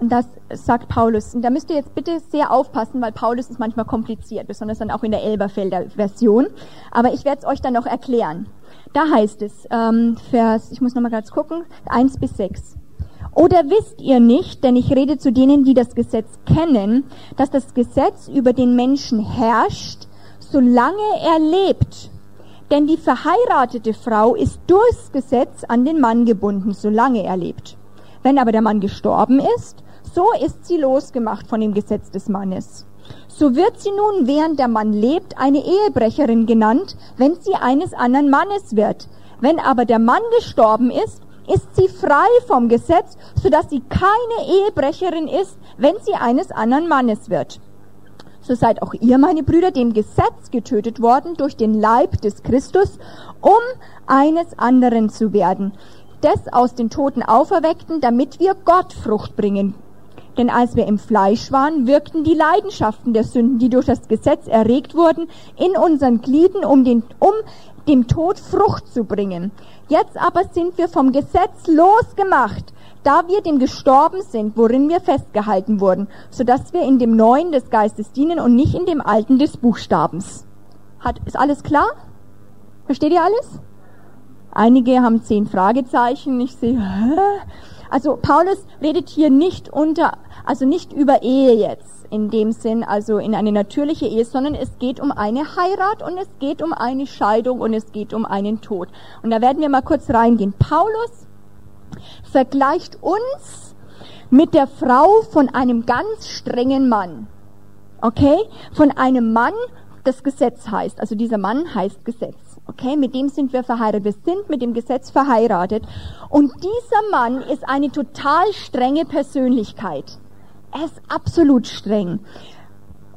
S1: Und das sagt Paulus. Und da müsst ihr jetzt bitte sehr aufpassen, weil Paulus ist manchmal kompliziert, besonders dann auch in der Elberfelder Version. Aber ich werde es euch dann noch erklären. Da heißt es, ähm, Vers, ich muss nochmal ganz gucken, eins bis sechs. Oder wisst ihr nicht, denn ich rede zu denen, die das Gesetz kennen, dass das Gesetz über den Menschen herrscht, solange er lebt. Denn die verheiratete Frau ist durchs Gesetz an den Mann gebunden, solange er lebt. Wenn aber der Mann gestorben ist, so ist sie losgemacht von dem Gesetz des Mannes. So wird sie nun, während der Mann lebt, eine Ehebrecherin genannt, wenn sie eines anderen Mannes wird. Wenn aber der Mann gestorben ist, ist sie frei vom Gesetz, so dass sie keine Ehebrecherin ist, wenn sie eines anderen Mannes wird. So seid auch ihr, meine Brüder, dem Gesetz getötet worden durch den Leib des Christus, um eines anderen zu werden, des aus den Toten auferweckten, damit wir Gott Frucht bringen denn als wir im Fleisch waren, wirkten die Leidenschaften der Sünden, die durch das Gesetz erregt wurden, in unseren Glieden, um, den, um dem Tod Frucht zu bringen. Jetzt aber sind wir vom Gesetz losgemacht, da wir dem gestorben sind, worin wir festgehalten wurden, so dass wir in dem Neuen des Geistes dienen und nicht in dem Alten des Buchstabens. Hat, ist alles klar? Versteht ihr alles? Einige haben zehn Fragezeichen. Ich sehe, hä? Also Paulus redet hier nicht unter, also nicht über Ehe jetzt in dem Sinn, also in eine natürliche Ehe, sondern es geht um eine Heirat und es geht um eine Scheidung und es geht um einen Tod. Und da werden wir mal kurz reingehen. Paulus vergleicht uns mit der Frau von einem ganz strengen Mann. Okay? Von einem Mann, das Gesetz heißt. Also dieser Mann heißt Gesetz. Okay, mit dem sind wir verheiratet. Wir sind mit dem Gesetz verheiratet. Und dieser Mann ist eine total strenge Persönlichkeit. Er ist absolut streng.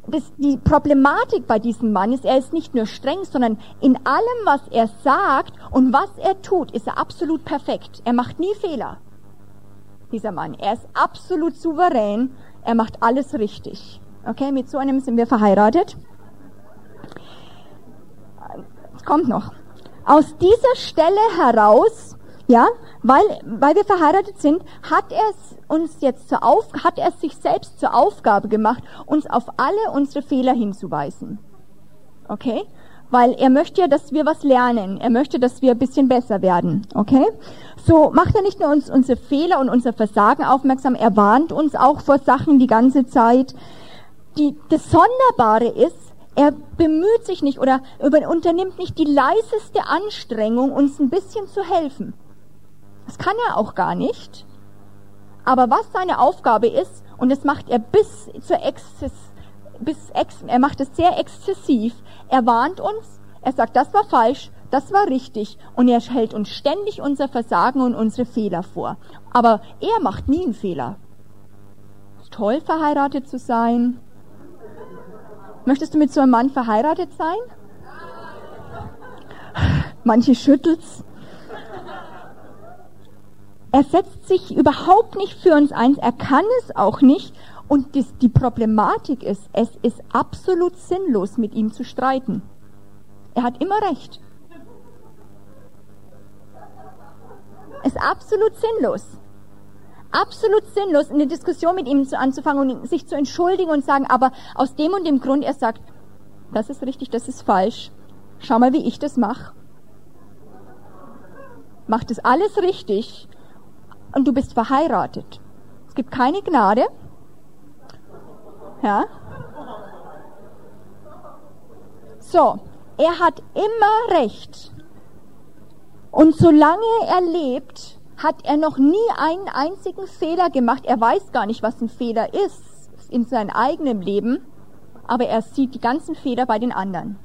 S1: Das, die Problematik bei diesem Mann ist, er ist nicht nur streng, sondern in allem, was er sagt und was er tut, ist er absolut perfekt. Er macht nie Fehler. Dieser Mann. Er ist absolut souverän. Er macht alles richtig. Okay, mit so einem sind wir verheiratet kommt noch. Aus dieser Stelle heraus Ja, weil, weil wir verheiratet sind, hat er uns jetzt zur Auf, hat er sich selbst zur Aufgabe gemacht, uns auf alle unsere Fehler hinzuweisen. Okay? Weil er möchte ja, dass wir was lernen. Er möchte, dass wir ein bisschen besser werden. Okay? So macht er nicht nur uns unsere Fehler und unser Versagen aufmerksam, er warnt uns auch vor Sachen die ganze Zeit. Die, das Sonderbare ist, er bemüht sich nicht oder unternimmt nicht die leiseste Anstrengung, uns ein bisschen zu helfen. Das kann er auch gar nicht. Aber was seine Aufgabe ist, und das macht er bis zur Exzess, bis ex, er macht es sehr exzessiv. Er warnt uns, er sagt, das war falsch, das war richtig, und er hält uns ständig unser Versagen und unsere Fehler vor. Aber er macht nie einen Fehler. Ist toll, verheiratet zu sein. Möchtest du mit so einem Mann verheiratet sein? Manche schüttelt's. Er setzt sich überhaupt nicht für uns ein, er kann es auch nicht. Und das, die Problematik ist, es ist absolut sinnlos, mit ihm zu streiten. Er hat immer recht. Es ist absolut sinnlos. Absolut sinnlos, eine Diskussion mit ihm anzufangen und sich zu entschuldigen und sagen, aber aus dem und dem Grund, er sagt, das ist richtig, das ist falsch. Schau mal, wie ich das mache. Macht das alles richtig und du bist verheiratet. Es gibt keine Gnade. Ja? So, er hat immer recht. Und solange er lebt, hat er noch nie einen einzigen Fehler gemacht. Er weiß gar nicht, was ein Fehler ist in seinem eigenen Leben, aber er sieht die ganzen Fehler bei den anderen.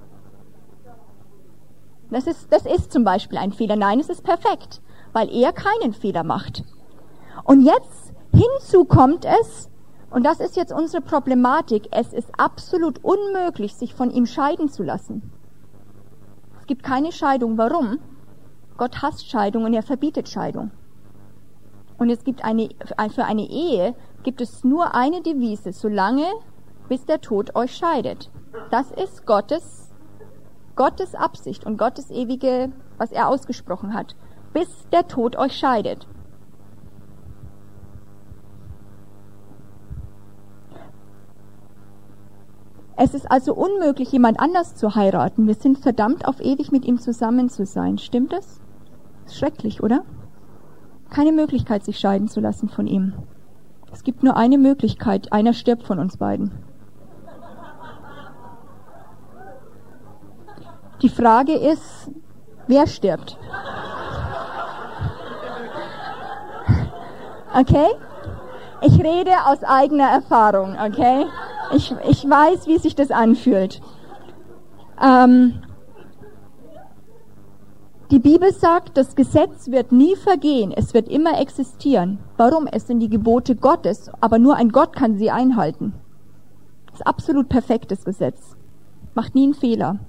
S1: Das ist, das ist zum Beispiel ein Fehler. Nein, es ist perfekt, weil er keinen Fehler macht. Und jetzt hinzu kommt es, und das ist jetzt unsere Problematik, es ist absolut unmöglich, sich von ihm scheiden zu lassen. Es gibt keine Scheidung. Warum? Gott hasst Scheidung und er verbietet Scheidung. Und es gibt eine, für eine Ehe gibt es nur eine Devise, solange bis der Tod euch scheidet. Das ist Gottes, Gottes Absicht und Gottes ewige, was er ausgesprochen hat. Bis der Tod euch scheidet. Es ist also unmöglich, jemand anders zu heiraten. Wir sind verdammt, auf ewig mit ihm zusammen zu sein. Stimmt das? Schrecklich, oder? Keine Möglichkeit, sich scheiden zu lassen von ihm. Es gibt nur eine Möglichkeit. Einer stirbt von uns beiden. Die Frage ist, wer stirbt? Okay? Ich rede aus eigener Erfahrung, okay? Ich, ich weiß, wie sich das anfühlt. Ähm, die Bibel sagt, das Gesetz wird nie vergehen, es wird immer existieren. Warum? Es sind die Gebote Gottes, aber nur ein Gott kann sie einhalten. Das ist absolut perfektes Gesetz. Macht nie einen Fehler.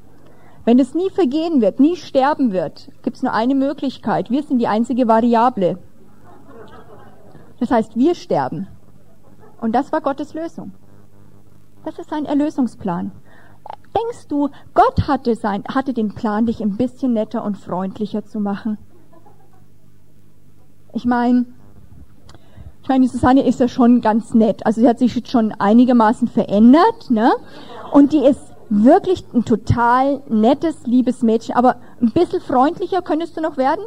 S1: Wenn es nie vergehen wird, nie sterben wird, gibt es nur eine Möglichkeit. Wir sind die einzige Variable. Das heißt, wir sterben. Und das war Gottes Lösung. Das ist sein Erlösungsplan. Denkst du, Gott hatte, sein, hatte den Plan, dich ein bisschen netter und freundlicher zu machen? Ich meine, ich meine, Susanne ist ja schon ganz nett. Also sie hat sich schon einigermaßen verändert, ne? Und die ist wirklich ein total nettes, liebes Mädchen. Aber ein bisschen freundlicher könntest du noch werden?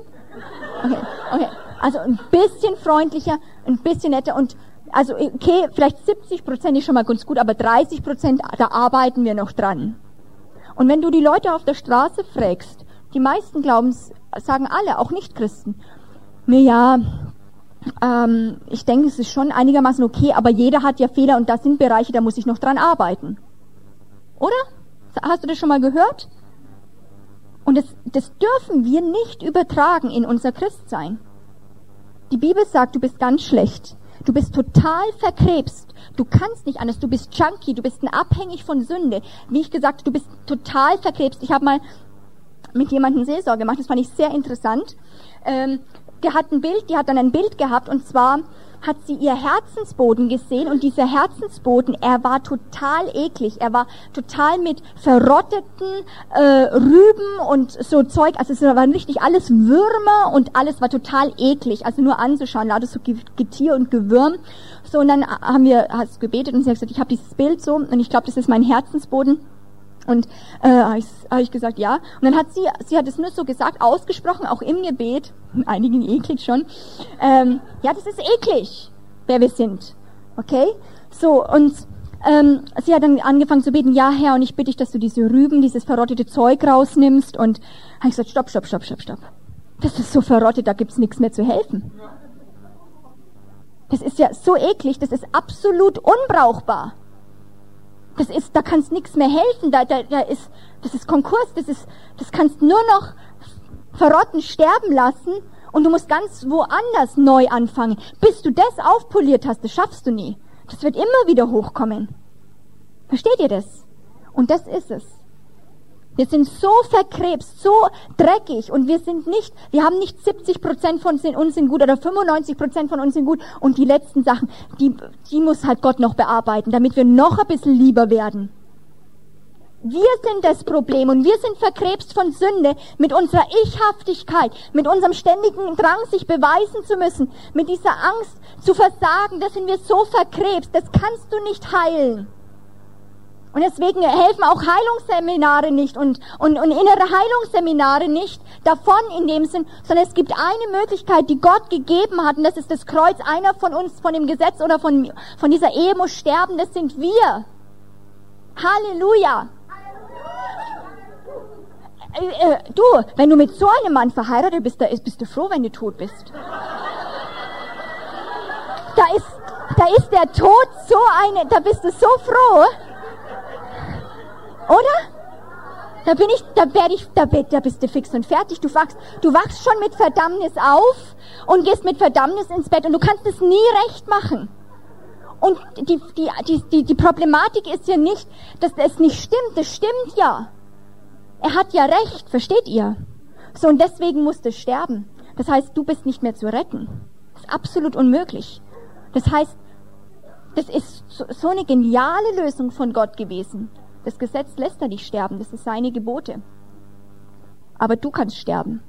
S1: Okay, okay. Also ein bisschen freundlicher, ein bisschen netter und also okay, vielleicht 70 Prozent ist schon mal ganz gut, aber 30 Prozent, da arbeiten wir noch dran. Und wenn du die Leute auf der Straße fragst, die meisten glauben, sagen alle, auch nicht Christen, naja, ähm, ich denke, es ist schon einigermaßen okay, aber jeder hat ja Fehler und das sind Bereiche, da muss ich noch dran arbeiten. Oder? Hast du das schon mal gehört? Und das, das dürfen wir nicht übertragen in unser Christsein. Die Bibel sagt, du bist ganz schlecht. Du bist total verkrebst. Du kannst nicht anders. Du bist Junkie. Du bist abhängig von Sünde. Wie ich gesagt, du bist total verkrebst. Ich habe mal mit jemandem Seelsorge gemacht. Das fand ich sehr interessant. Ähm, der hat ein Bild, die hat dann ein Bild gehabt und zwar hat sie ihr Herzensboden gesehen und dieser Herzensboden, er war total eklig. Er war total mit verrotteten äh, Rüben und so Zeug. Also es waren richtig alles Würmer und alles war total eklig. Also nur anzuschauen, lauter so Getier und Gewürm. So und dann haben wir, hast gebetet und sie hat gesagt, ich habe dieses Bild so und ich glaube, das ist mein Herzensboden. Und äh, habe ich, hab ich gesagt, ja. Und dann hat sie, sie hat es nur so gesagt, ausgesprochen, auch im Gebet, (laughs) einigen eklig schon, ähm, ja, das ist eklig, wer wir sind. Okay? So, und ähm, sie hat dann angefangen zu beten, ja Herr, und ich bitte dich, dass du diese Rüben, dieses verrottete Zeug rausnimmst. Und habe ich gesagt, stopp, stopp, stopp, stopp, stopp. Das ist so verrottet, da gibt's nichts mehr zu helfen. Das ist ja so eklig, das ist absolut unbrauchbar. Das ist, da kannst nichts mehr helfen. Da, da, da ist, das ist Konkurs. Das ist, das kannst nur noch verrotten, sterben lassen und du musst ganz woanders neu anfangen. Bis du das aufpoliert hast, das schaffst du nie. Das wird immer wieder hochkommen. Versteht ihr das? Und das ist es. Wir sind so verkrebst, so dreckig und wir sind nicht, wir haben nicht 70 Prozent von uns sind gut oder 95 Prozent von uns sind gut und die letzten Sachen, die, die muss halt Gott noch bearbeiten, damit wir noch ein bisschen lieber werden. Wir sind das Problem und wir sind verkrebst von Sünde mit unserer Ichhaftigkeit, mit unserem ständigen Drang, sich beweisen zu müssen, mit dieser Angst zu versagen, da sind wir so verkrebst, das kannst du nicht heilen. Und deswegen helfen auch Heilungsseminare nicht und, und, und innere Heilungsseminare nicht davon in dem Sinn, sondern es gibt eine Möglichkeit, die Gott gegeben hat, und das ist das Kreuz. Einer von uns, von dem Gesetz oder von, von dieser Ehe muss sterben, das sind wir. Halleluja. Äh, äh, du, wenn du mit so einem Mann verheiratet bist, da ist, bist du froh, wenn du tot bist. Da ist, da ist der Tod so eine, da bist du so froh. Oder? Da bin ich, da werde ich, da, da bist du fix und fertig. Du wachst, du wachst schon mit Verdammnis auf und gehst mit Verdammnis ins Bett und du kannst es nie recht machen. Und die, die, die, die, die Problematik ist ja nicht, dass es nicht stimmt. Das stimmt ja. Er hat ja recht, versteht ihr? So, und deswegen musst du sterben. Das heißt, du bist nicht mehr zu retten. Das ist absolut unmöglich. Das heißt, das ist so eine geniale Lösung von Gott gewesen. Das Gesetz lässt er nicht sterben, das ist seine Gebote. Aber du kannst sterben.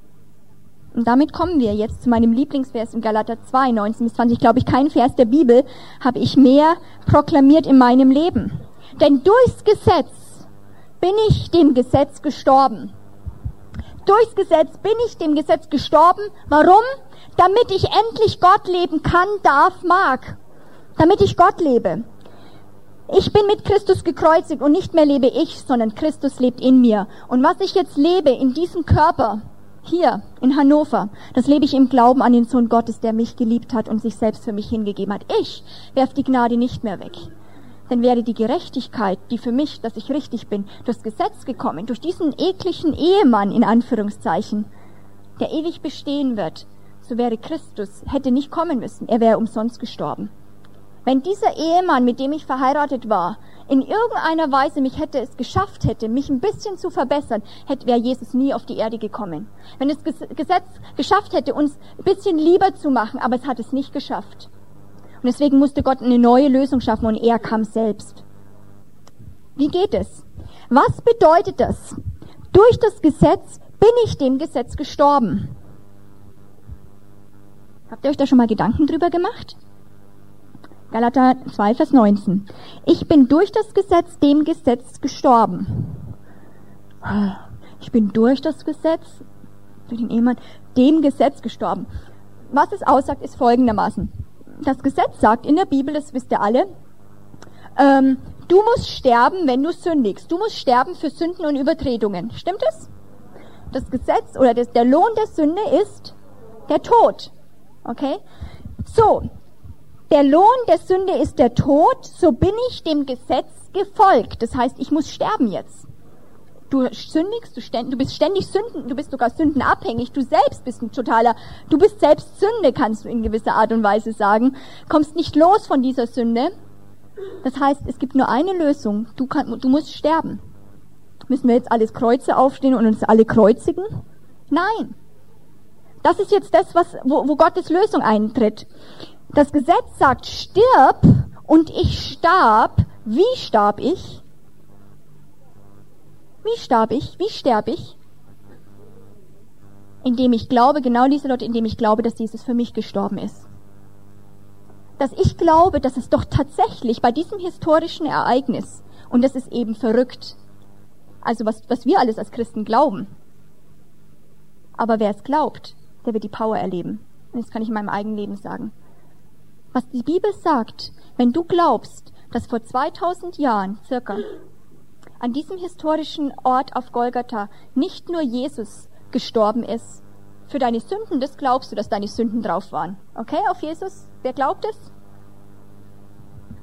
S1: Und damit kommen wir jetzt zu meinem Lieblingsvers in Galater 2, 19 bis 20. Glaube ich, kein Vers der Bibel habe ich mehr proklamiert in meinem Leben. Denn durchs Gesetz bin ich dem Gesetz gestorben. Durchs Gesetz bin ich dem Gesetz gestorben. Warum? Damit ich endlich Gott leben kann, darf, mag. Damit ich Gott lebe. Ich bin mit Christus gekreuzigt und nicht mehr lebe ich, sondern Christus lebt in mir. Und was ich jetzt lebe in diesem Körper, hier in Hannover, das lebe ich im Glauben an den Sohn Gottes, der mich geliebt hat und sich selbst für mich hingegeben hat. Ich werf die Gnade nicht mehr weg. Denn wäre die Gerechtigkeit, die für mich, dass ich richtig bin, durchs Gesetz gekommen, durch diesen ekligen Ehemann in Anführungszeichen, der ewig bestehen wird, so wäre Christus, hätte nicht kommen müssen, er wäre umsonst gestorben. Wenn dieser Ehemann, mit dem ich verheiratet war, in irgendeiner Weise mich hätte es geschafft hätte, mich ein bisschen zu verbessern, hätte wäre Jesus nie auf die Erde gekommen. Wenn das Gesetz geschafft hätte, uns ein bisschen lieber zu machen, aber es hat es nicht geschafft. Und deswegen musste Gott eine neue Lösung schaffen und er kam selbst. Wie geht es? Was bedeutet das? Durch das Gesetz bin ich dem Gesetz gestorben. Habt ihr euch da schon mal Gedanken drüber gemacht? Galater 2, Vers 19. Ich bin durch das Gesetz dem Gesetz gestorben. Ich bin durch das Gesetz, durch den Ehemann, dem Gesetz gestorben. Was es aussagt, ist folgendermaßen. Das Gesetz sagt in der Bibel, das wisst ihr alle, ähm, du musst sterben, wenn du sündigst. Du musst sterben für Sünden und Übertretungen. Stimmt es? Das Gesetz oder das, der Lohn der Sünde ist der Tod. Okay? So, der Lohn der Sünde ist der Tod, so bin ich dem Gesetz gefolgt. Das heißt, ich muss sterben jetzt. Du sündigst, du, ständ, du bist ständig Sünden, du bist sogar sündenabhängig, du selbst bist ein totaler, du bist selbst Sünde, kannst du in gewisser Art und Weise sagen, kommst nicht los von dieser Sünde. Das heißt, es gibt nur eine Lösung, du, kann, du musst sterben. Müssen wir jetzt alles Kreuze aufstehen und uns alle kreuzigen? Nein. Das ist jetzt das, was, wo, wo Gottes Lösung eintritt. Das Gesetz sagt, stirb und ich starb. Wie starb ich? Wie starb ich? Wie sterbe ich? Indem ich glaube, genau diese Leute, indem ich glaube, dass Jesus für mich gestorben ist. Dass ich glaube, dass es doch tatsächlich bei diesem historischen Ereignis, und das ist eben verrückt, also was, was wir alles als Christen glauben. Aber wer es glaubt, der wird die Power erleben. Und das kann ich in meinem eigenen Leben sagen. Was die Bibel sagt, wenn du glaubst, dass vor 2000 Jahren circa an diesem historischen Ort auf Golgatha nicht nur Jesus gestorben ist für deine Sünden, das glaubst du, dass deine Sünden drauf waren. Okay, auf Jesus? Wer glaubt es?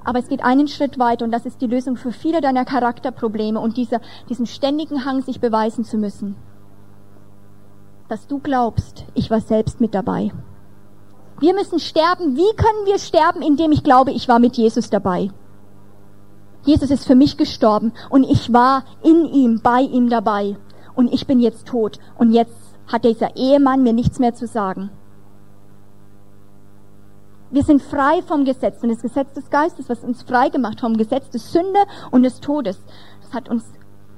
S1: Aber es geht einen Schritt weiter und das ist die Lösung für viele deiner Charakterprobleme und dieser, diesen ständigen Hang, sich beweisen zu müssen. Dass du glaubst, ich war selbst mit dabei. Wir müssen sterben. Wie können wir sterben, indem ich glaube, ich war mit Jesus dabei? Jesus ist für mich gestorben und ich war in ihm, bei ihm dabei. Und ich bin jetzt tot. Und jetzt hat dieser Ehemann mir nichts mehr zu sagen. Wir sind frei vom Gesetz. Und das Gesetz des Geistes, was uns frei gemacht vom Gesetz des Sünde und des Todes, das hat uns,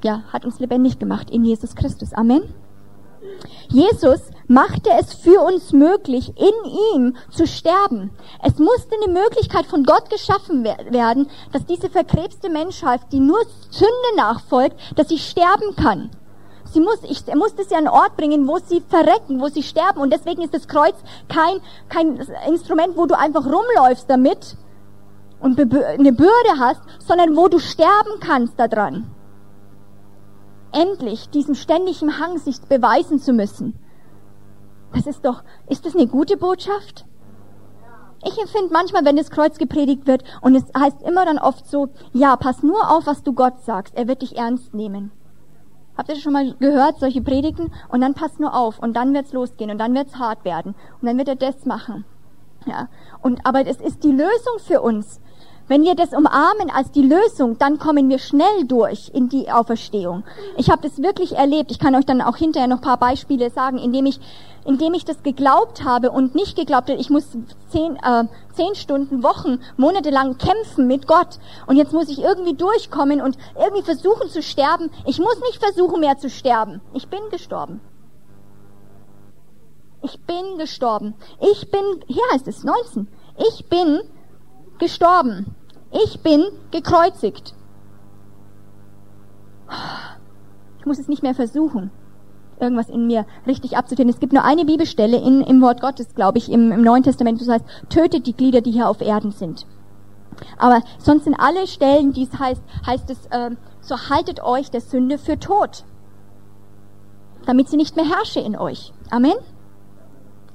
S1: ja, hat uns lebendig gemacht in Jesus Christus. Amen. Jesus machte es für uns möglich, in ihm zu sterben. Es musste eine Möglichkeit von Gott geschaffen werden, dass diese verkrebste Menschheit, die nur Sünde nachfolgt, dass sie sterben kann. Sie muss, ich, er musste sie an einen Ort bringen, wo sie verrecken, wo sie sterben. Und deswegen ist das Kreuz kein, kein Instrument, wo du einfach rumläufst damit und eine Bürde hast, sondern wo du sterben kannst daran endlich diesem ständigen Hang, sich beweisen zu müssen. Das ist doch, ist das eine gute Botschaft? Ich empfinde manchmal, wenn das Kreuz gepredigt wird, und es heißt immer dann oft so, ja, pass nur auf, was du Gott sagst, er wird dich ernst nehmen. Habt ihr schon mal gehört, solche Predigten? Und dann pass nur auf, und dann wird's losgehen, und dann wird's hart werden, und dann wird er das machen. Ja. Und, aber es ist die Lösung für uns. Wenn wir das umarmen als die Lösung, dann kommen wir schnell durch in die Auferstehung. Ich habe das wirklich erlebt. Ich kann euch dann auch hinterher noch ein paar Beispiele sagen, indem ich, indem ich das geglaubt habe und nicht geglaubt habe, ich muss zehn, äh, zehn Stunden, Wochen, Monate lang kämpfen mit Gott und jetzt muss ich irgendwie durchkommen und irgendwie versuchen zu sterben. Ich muss nicht versuchen mehr zu sterben. Ich bin gestorben. Ich bin gestorben. Ich bin, hier heißt es 19. Ich bin gestorben. Ich bin gekreuzigt. Ich muss es nicht mehr versuchen, irgendwas in mir richtig abzutöten. Es gibt nur eine Bibelstelle in, im Wort Gottes, glaube ich, im, im Neuen Testament, das heißt, tötet die Glieder, die hier auf Erden sind. Aber sonst sind alle Stellen, die es heißt, heißt es, äh, so haltet euch der Sünde für tot, damit sie nicht mehr herrsche in euch. Amen.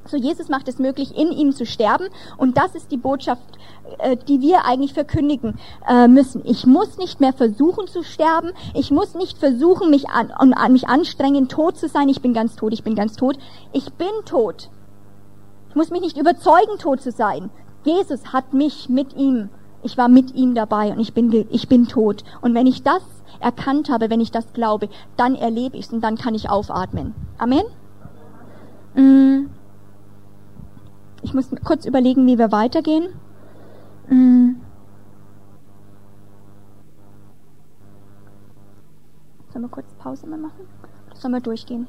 S1: So Jesus macht es möglich, in ihm zu sterben. Und das ist die Botschaft, äh, die wir eigentlich verkündigen äh, müssen. Ich muss nicht mehr versuchen zu sterben. Ich muss nicht versuchen, mich an, an mich anstrengen, tot zu sein. Ich bin ganz tot, ich bin ganz tot. Ich bin tot. Ich muss mich nicht überzeugen, tot zu sein. Jesus hat mich mit ihm. Ich war mit ihm dabei und ich bin, ich bin tot. Und wenn ich das erkannt habe, wenn ich das glaube, dann erlebe ich es und dann kann ich aufatmen. Amen? Mm. Ich muss kurz überlegen, wie wir weitergehen. Mm. Sollen wir kurz Pause mal machen? Oder sollen wir durchgehen?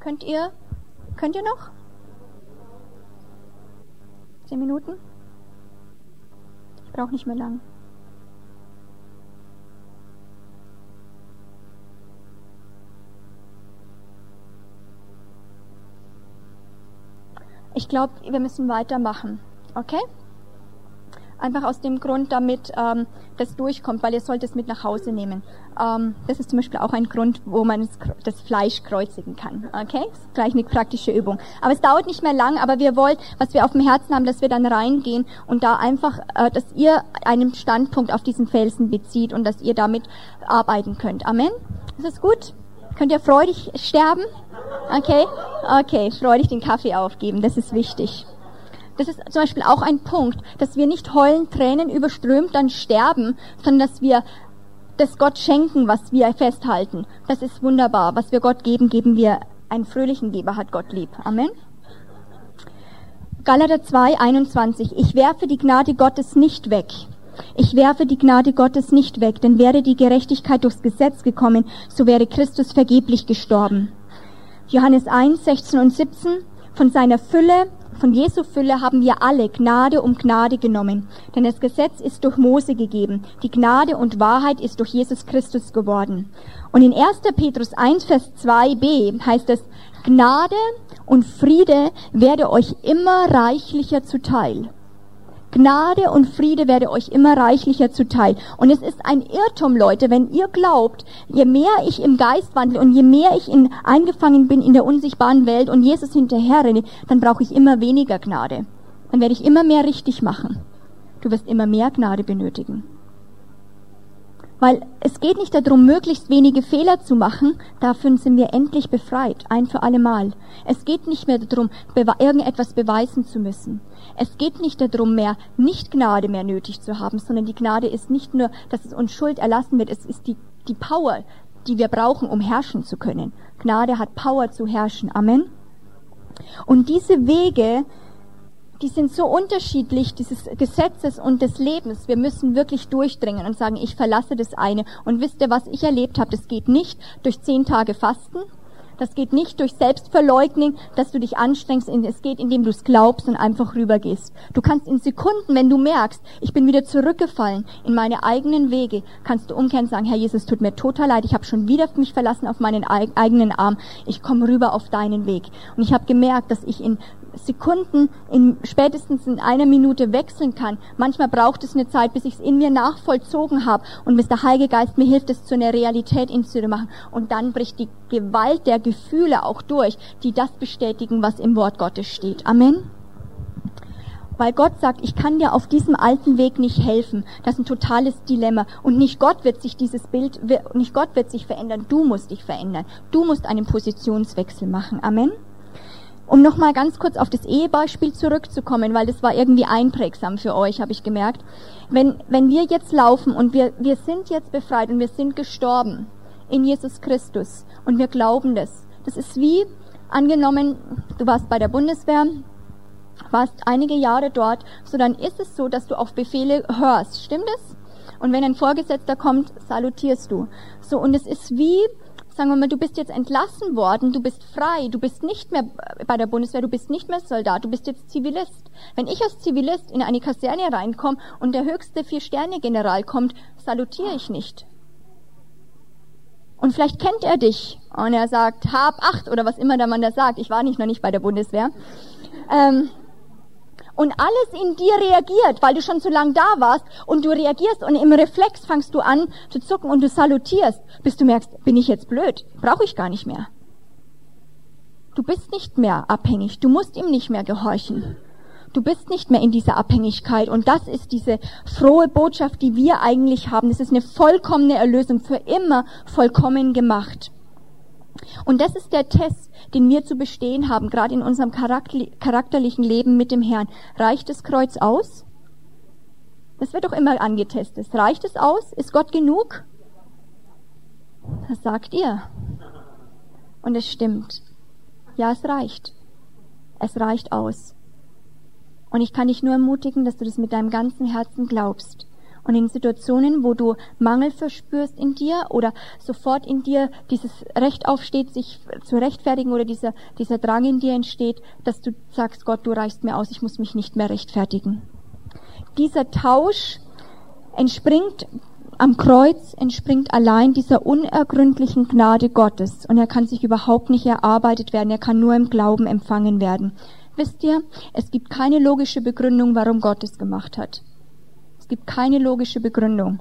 S1: Könnt ihr, könnt ihr noch? Zehn Minuten? Ich brauche nicht mehr lang. Ich glaube, wir müssen weitermachen. Okay? Einfach aus dem Grund, damit ähm, das durchkommt, weil ihr sollt es mit nach Hause nehmen. Ähm, das ist zum Beispiel auch ein Grund, wo man das Fleisch kreuzigen kann. Okay? Das ist gleich eine praktische Übung. Aber es dauert nicht mehr lang, aber wir wollen, was wir auf dem Herzen haben, dass wir dann reingehen und da einfach, äh, dass ihr einen Standpunkt auf diesen Felsen bezieht und dass ihr damit arbeiten könnt. Amen? Ist das gut? Könnt ihr freudig sterben? Okay? Okay, freudig den Kaffee aufgeben, das ist wichtig. Das ist zum Beispiel auch ein Punkt, dass wir nicht heulen, Tränen überströmt, dann sterben, sondern dass wir das Gott schenken, was wir festhalten. Das ist wunderbar. Was wir Gott geben, geben wir einen fröhlichen Geber, hat Gott lieb. Amen. Galater 2, 21. Ich werfe die Gnade Gottes nicht weg. Ich werfe die Gnade Gottes nicht weg, denn wäre die Gerechtigkeit durchs Gesetz gekommen, so wäre Christus vergeblich gestorben. Johannes 1, 16 und 17. Von seiner Fülle von Jesu Fülle haben wir alle Gnade um Gnade genommen, denn das Gesetz ist durch Mose gegeben, die Gnade und Wahrheit ist durch Jesus Christus geworden. Und in 1. Petrus 1, Vers 2b heißt es, Gnade und Friede werde euch immer reichlicher zuteil. Gnade und Friede werde euch immer reichlicher zuteil. Und es ist ein Irrtum, Leute, wenn ihr glaubt, je mehr ich im Geist wandle und je mehr ich in, eingefangen bin in der unsichtbaren Welt und Jesus hinterherrenne, dann brauche ich immer weniger Gnade. Dann werde ich immer mehr richtig machen. Du wirst immer mehr Gnade benötigen. Weil es geht nicht darum, möglichst wenige Fehler zu machen, dafür sind wir endlich befreit, ein für alle Mal. Es geht nicht mehr darum, irgendetwas beweisen zu müssen. Es geht nicht darum mehr, nicht Gnade mehr nötig zu haben, sondern die Gnade ist nicht nur, dass es uns Schuld erlassen wird, es ist die, die Power, die wir brauchen, um herrschen zu können. Gnade hat Power zu herrschen. Amen. Und diese Wege, die sind so unterschiedlich, dieses Gesetzes und des Lebens. Wir müssen wirklich durchdringen und sagen, ich verlasse das eine. Und wisst ihr, was ich erlebt habe? Das geht nicht durch zehn Tage Fasten. Das geht nicht durch Selbstverleugnen, dass du dich anstrengst. Es geht, indem du es glaubst und einfach rübergehst. Du kannst in Sekunden, wenn du merkst, ich bin wieder zurückgefallen in meine eigenen Wege, kannst du umkehren und sagen, Herr Jesus, tut mir total leid, ich habe schon wieder mich verlassen auf meinen eigenen Arm. Ich komme rüber auf deinen Weg. Und ich habe gemerkt, dass ich in Sekunden, in, spätestens in einer Minute wechseln kann. Manchmal braucht es eine Zeit, bis ich es in mir nachvollzogen habe und bis der Heilige Geist mir hilft, es zu einer Realität in zu machen. Und dann bricht die Gewalt der Gefühle auch durch, die das bestätigen, was im Wort Gottes steht. Amen weil Gott sagt, ich kann dir auf diesem alten Weg nicht helfen. Das ist ein totales Dilemma. Und nicht Gott wird sich dieses Bild, nicht Gott wird sich verändern, du musst dich verändern. Du musst einen Positionswechsel machen. Amen. Um nochmal ganz kurz auf das Ehebeispiel zurückzukommen, weil das war irgendwie einprägsam für euch, habe ich gemerkt. Wenn, wenn wir jetzt laufen und wir, wir sind jetzt befreit und wir sind gestorben in Jesus Christus und wir glauben das. Das ist wie, angenommen, du warst bei der Bundeswehr, warst einige Jahre dort, so dann ist es so, dass du auf Befehle hörst. Stimmt es? Und wenn ein Vorgesetzter kommt, salutierst du. So, und es ist wie, sagen wir mal, du bist jetzt entlassen worden, du bist frei, du bist nicht mehr bei der Bundeswehr, du bist nicht mehr Soldat, du bist jetzt Zivilist. Wenn ich als Zivilist in eine Kaserne reinkomme und der höchste Vier-Sterne-General kommt, salutiere ich nicht. Und vielleicht kennt er dich und er sagt, hab acht oder was immer der Mann da sagt. Ich war nicht noch nicht bei der Bundeswehr. Ähm, und alles in dir reagiert, weil du schon so lange da warst und du reagierst und im Reflex fangst du an zu zucken und du salutierst, bis du merkst, bin ich jetzt blöd, brauche ich gar nicht mehr. Du bist nicht mehr abhängig, du musst ihm nicht mehr gehorchen. Du bist nicht mehr in dieser Abhängigkeit und das ist diese frohe Botschaft, die wir eigentlich haben. Das ist eine vollkommene Erlösung, für immer vollkommen gemacht. Und das ist der Test, den wir zu bestehen haben, gerade in unserem charakterlichen Leben mit dem Herrn. Reicht das Kreuz aus? Das wird doch immer angetestet. Reicht es aus? Ist Gott genug? Das sagt ihr. Und es stimmt. Ja, es reicht. Es reicht aus. Und ich kann dich nur ermutigen, dass du das mit deinem ganzen Herzen glaubst. Und in Situationen, wo du Mangel verspürst in dir oder sofort in dir dieses Recht aufsteht, sich zu rechtfertigen oder dieser, dieser Drang in dir entsteht, dass du sagst, Gott, du reichst mir aus, ich muss mich nicht mehr rechtfertigen. Dieser Tausch entspringt am Kreuz entspringt allein dieser unergründlichen Gnade Gottes und er kann sich überhaupt nicht erarbeitet werden, er kann nur im Glauben empfangen werden. Wisst ihr, es gibt keine logische Begründung, warum Gott es gemacht hat gibt keine logische Begründung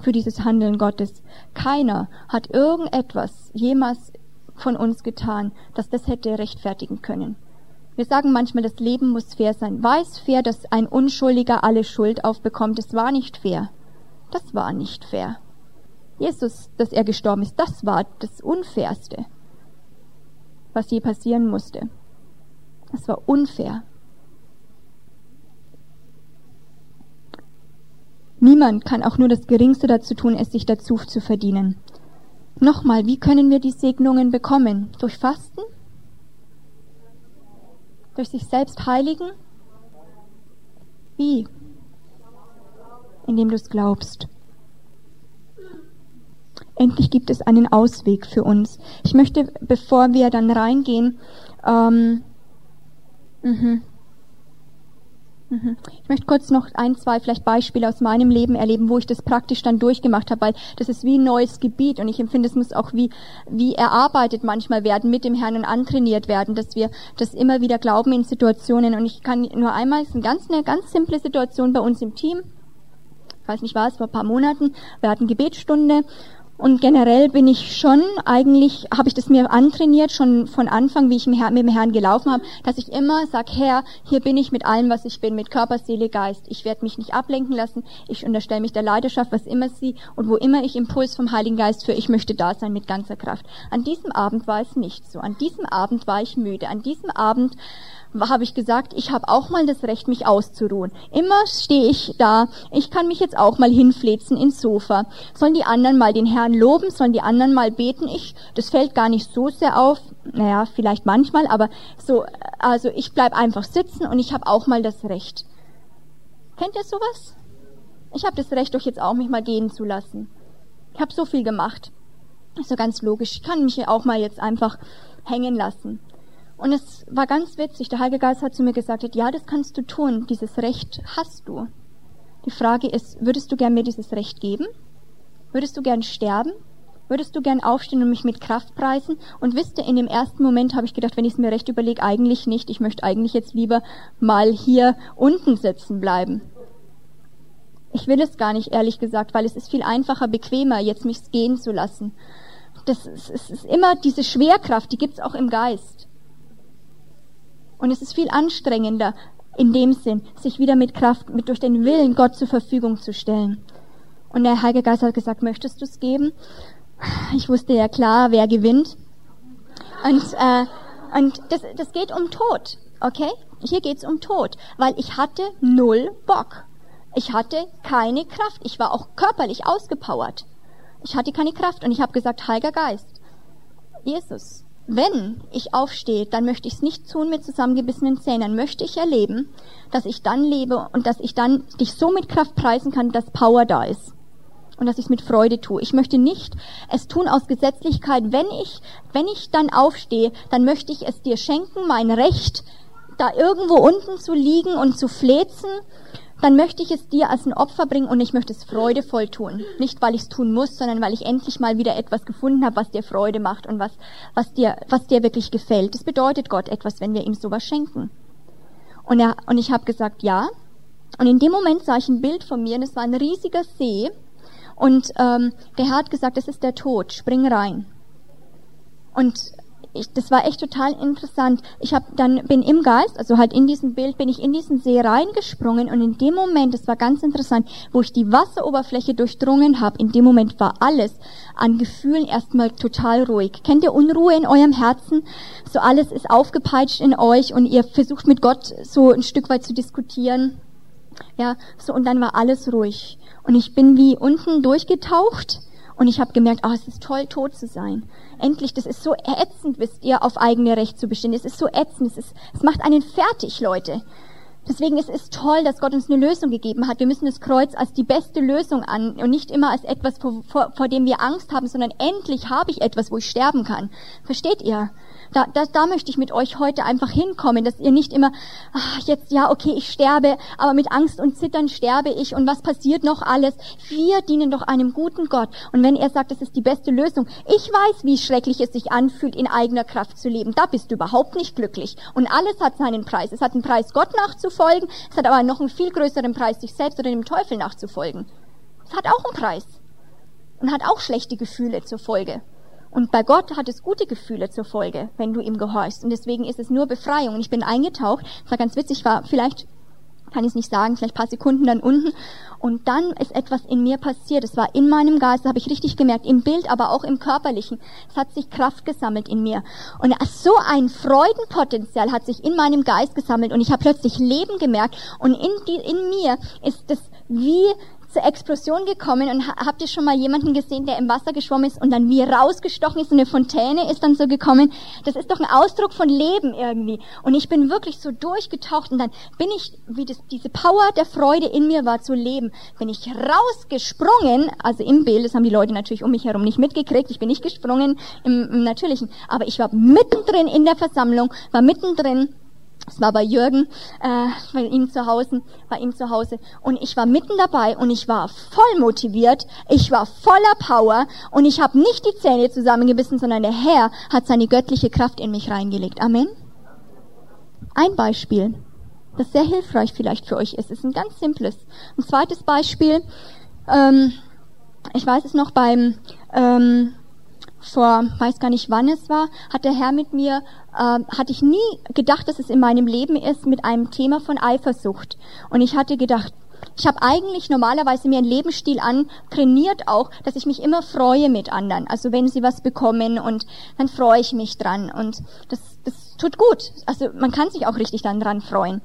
S1: für dieses Handeln Gottes. Keiner hat irgendetwas jemals von uns getan, das das hätte rechtfertigen können. Wir sagen manchmal, das Leben muss fair sein. War es fair, dass ein Unschuldiger alle Schuld aufbekommt? Es war nicht fair. Das war nicht fair. Jesus, dass er gestorben ist, das war das Unfairste, was je passieren musste. Das war unfair. Niemand kann auch nur das Geringste dazu tun, es sich dazu zu verdienen. Nochmal, wie können wir die Segnungen bekommen? Durch Fasten? Durch sich selbst heiligen? Wie? Indem du es glaubst. Endlich gibt es einen Ausweg für uns. Ich möchte, bevor wir dann reingehen, ähm, mhm. Ich möchte kurz noch ein, zwei vielleicht Beispiele aus meinem Leben erleben, wo ich das praktisch dann durchgemacht habe, weil das ist wie ein neues Gebiet und ich empfinde, es muss auch wie, wie erarbeitet manchmal werden, mit dem Herrn und antrainiert werden, dass wir das immer wieder glauben in Situationen. Und ich kann nur einmal, es ist eine ganz, eine ganz simple Situation bei uns im Team, ich weiß nicht was, vor ein paar Monaten, wir hatten Gebetsstunde und generell bin ich schon, eigentlich habe ich das mir antrainiert, schon von Anfang, wie ich mit dem Herrn gelaufen habe, dass ich immer sage, Herr, hier bin ich mit allem, was ich bin, mit Körper, Seele, Geist. Ich werde mich nicht ablenken lassen. Ich unterstelle mich der Leidenschaft, was immer sie und wo immer ich Impuls vom Heiligen Geist für, ich möchte da sein mit ganzer Kraft. An diesem Abend war es nicht so. An diesem Abend war ich müde. An diesem Abend habe ich gesagt, ich habe auch mal das Recht, mich auszuruhen. Immer stehe ich da, ich kann mich jetzt auch mal hinflezen ins Sofa. Sollen die anderen mal den Herrn loben, sollen die anderen mal beten? Ich, das fällt gar nicht so sehr auf, naja, vielleicht manchmal, aber so, also ich bleib einfach sitzen und ich habe auch mal das Recht. Kennt ihr sowas? Ich habe das Recht, doch jetzt auch mich mal gehen zu lassen. Ich habe so viel gemacht. Ist so ganz logisch. Ich kann mich auch mal jetzt einfach hängen lassen. Und es war ganz witzig. Der Heilige Geist hat zu mir gesagt, ja, das kannst du tun. Dieses Recht hast du. Die Frage ist, würdest du gern mir dieses Recht geben? Würdest du gern sterben? Würdest du gern aufstehen und mich mit Kraft preisen? Und wisst ihr, in dem ersten Moment habe ich gedacht, wenn ich es mir recht überlege, eigentlich nicht. Ich möchte eigentlich jetzt lieber mal hier unten sitzen bleiben. Ich will es gar nicht, ehrlich gesagt, weil es ist viel einfacher, bequemer, jetzt mich gehen zu lassen. Das ist, es ist immer diese Schwerkraft, die gibt's auch im Geist. Und es ist viel anstrengender, in dem Sinn, sich wieder mit Kraft, mit durch den Willen Gott zur Verfügung zu stellen. Und der Heilige Geist hat gesagt, möchtest du es geben? Ich wusste ja klar, wer gewinnt. Und, äh, und das, das geht um Tod, okay? Hier geht's um Tod, weil ich hatte null Bock. Ich hatte keine Kraft. Ich war auch körperlich ausgepowert. Ich hatte keine Kraft und ich habe gesagt, Heiliger Geist, Jesus, wenn ich aufstehe, dann möchte ich es nicht tun mit zusammengebissenen Zähnen. Möchte ich erleben, dass ich dann lebe und dass ich dann dich so mit Kraft preisen kann, dass Power da ist. Und dass ich es mit Freude tue. Ich möchte nicht es tun aus Gesetzlichkeit. Wenn ich, wenn ich dann aufstehe, dann möchte ich es dir schenken, mein Recht, da irgendwo unten zu liegen und zu flezen dann möchte ich es dir als ein Opfer bringen und ich möchte es freudevoll tun. Nicht, weil ich es tun muss, sondern weil ich endlich mal wieder etwas gefunden habe, was dir Freude macht und was, was dir, was dir wirklich gefällt. Das bedeutet Gott etwas, wenn wir ihm sowas schenken. Und, er, und ich habe gesagt, ja. Und in dem Moment sah ich ein Bild von mir und es war ein riesiger See. Und ähm, der Herr hat gesagt, das ist der Tod, spring rein. Und ich, das war echt total interessant. Ich habe dann bin im Geist, also halt in diesem Bild, bin ich in diesen See reingesprungen und in dem Moment, das war ganz interessant, wo ich die Wasseroberfläche durchdrungen habe, in dem Moment war alles an Gefühlen erstmal total ruhig. Kennt ihr Unruhe in eurem Herzen? So alles ist aufgepeitscht in euch und ihr versucht mit Gott so ein Stück weit zu diskutieren. Ja, so und dann war alles ruhig und ich bin wie unten durchgetaucht und ich habe gemerkt, oh, es ist toll, tot zu sein. Endlich, das ist so ätzend, wisst ihr, auf eigene Recht zu bestehen. Es ist so ätzend, es, ist, es macht einen fertig, Leute. Deswegen ist es toll, dass Gott uns eine Lösung gegeben hat. Wir müssen das Kreuz als die beste Lösung an und nicht immer als etwas, vor, vor, vor dem wir Angst haben, sondern endlich habe ich etwas, wo ich sterben kann. Versteht ihr? Da, da, da möchte ich mit euch heute einfach hinkommen, dass ihr nicht immer, ach, jetzt, ja, okay, ich sterbe, aber mit Angst und Zittern sterbe ich und was passiert noch alles? Wir dienen doch einem guten Gott. Und wenn er sagt, das ist die beste Lösung, ich weiß, wie schrecklich es sich anfühlt, in eigener Kraft zu leben. Da bist du überhaupt nicht glücklich. Und alles hat seinen Preis. Es hat einen Preis, Gott nachzufolgen. Es hat aber noch einen viel größeren Preis, sich selbst oder dem Teufel nachzufolgen. Es hat auch einen Preis. Und hat auch schlechte Gefühle zur Folge. Und bei Gott hat es gute Gefühle zur Folge, wenn du ihm gehorchst. Und deswegen ist es nur Befreiung. Und ich bin eingetaucht. Es war ganz witzig, war vielleicht, kann ich es nicht sagen, vielleicht paar Sekunden dann unten. Und dann ist etwas in mir passiert. Es war in meinem Geist, das habe ich richtig gemerkt, im Bild, aber auch im Körperlichen. Es hat sich Kraft gesammelt in mir. Und so ein Freudenpotenzial hat sich in meinem Geist gesammelt. Und ich habe plötzlich Leben gemerkt. Und in, die, in mir ist es wie zur Explosion gekommen und habt ihr schon mal jemanden gesehen, der im Wasser geschwommen ist und dann wie rausgestochen ist und eine Fontäne ist dann so gekommen? Das ist doch ein Ausdruck von Leben irgendwie. Und ich bin wirklich so durchgetaucht und dann bin ich, wie das, diese Power der Freude in mir war zu leben, bin ich rausgesprungen, also im Bild, das haben die Leute natürlich um mich herum nicht mitgekriegt, ich bin nicht gesprungen im, im Natürlichen, aber ich war mittendrin in der Versammlung, war mittendrin es war bei Jürgen, äh, bei ihm zu Hause, bei ihm zu Hause. Und ich war mitten dabei und ich war voll motiviert, ich war voller Power und ich habe nicht die Zähne zusammengebissen, sondern der Herr hat seine göttliche Kraft in mich reingelegt. Amen. Ein Beispiel, das sehr hilfreich vielleicht für euch ist, ist ein ganz simples. Ein zweites Beispiel, ähm, ich weiß es noch beim ähm, vor, weiß gar nicht wann es war, hat der Herr mit mir, äh, hatte ich nie gedacht, dass es in meinem Leben ist, mit einem Thema von Eifersucht. Und ich hatte gedacht, ich habe eigentlich normalerweise mir einen Lebensstil antrainiert auch, dass ich mich immer freue mit anderen. Also wenn sie was bekommen und dann freue ich mich dran. Und das, das tut gut. Also man kann sich auch richtig dann dran freuen.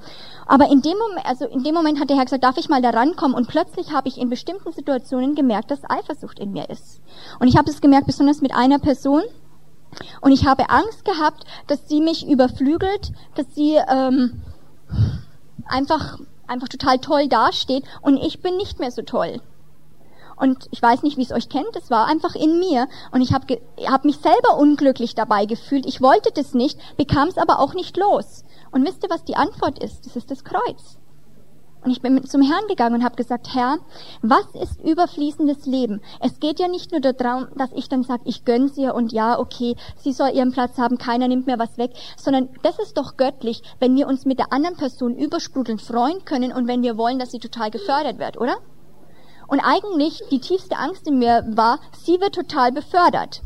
S1: Aber in dem Moment, also in dem Moment hat der Herr gesagt, darf ich mal da rankommen? Und plötzlich habe ich in bestimmten Situationen gemerkt, dass Eifersucht in mir ist. Und ich habe es gemerkt, besonders mit einer Person. Und ich habe Angst gehabt, dass sie mich überflügelt, dass sie ähm, einfach einfach total toll dasteht und ich bin nicht mehr so toll. Und ich weiß nicht, wie es euch kennt, es war einfach in mir. Und ich habe hab mich selber unglücklich dabei gefühlt. Ich wollte das nicht, bekam es aber auch nicht los. Und wisst ihr, was die Antwort ist? Das ist das Kreuz. Und ich bin zum Herrn gegangen und habe gesagt, Herr, was ist überfließendes Leben? Es geht ja nicht nur darum, dass ich dann sage, ich gönn's ihr und ja, okay, sie soll ihren Platz haben, keiner nimmt mir was weg, sondern das ist doch göttlich, wenn wir uns mit der anderen Person übersprudeln freuen können und wenn wir wollen, dass sie total gefördert wird, oder? Und eigentlich die tiefste Angst in mir war, sie wird total befördert.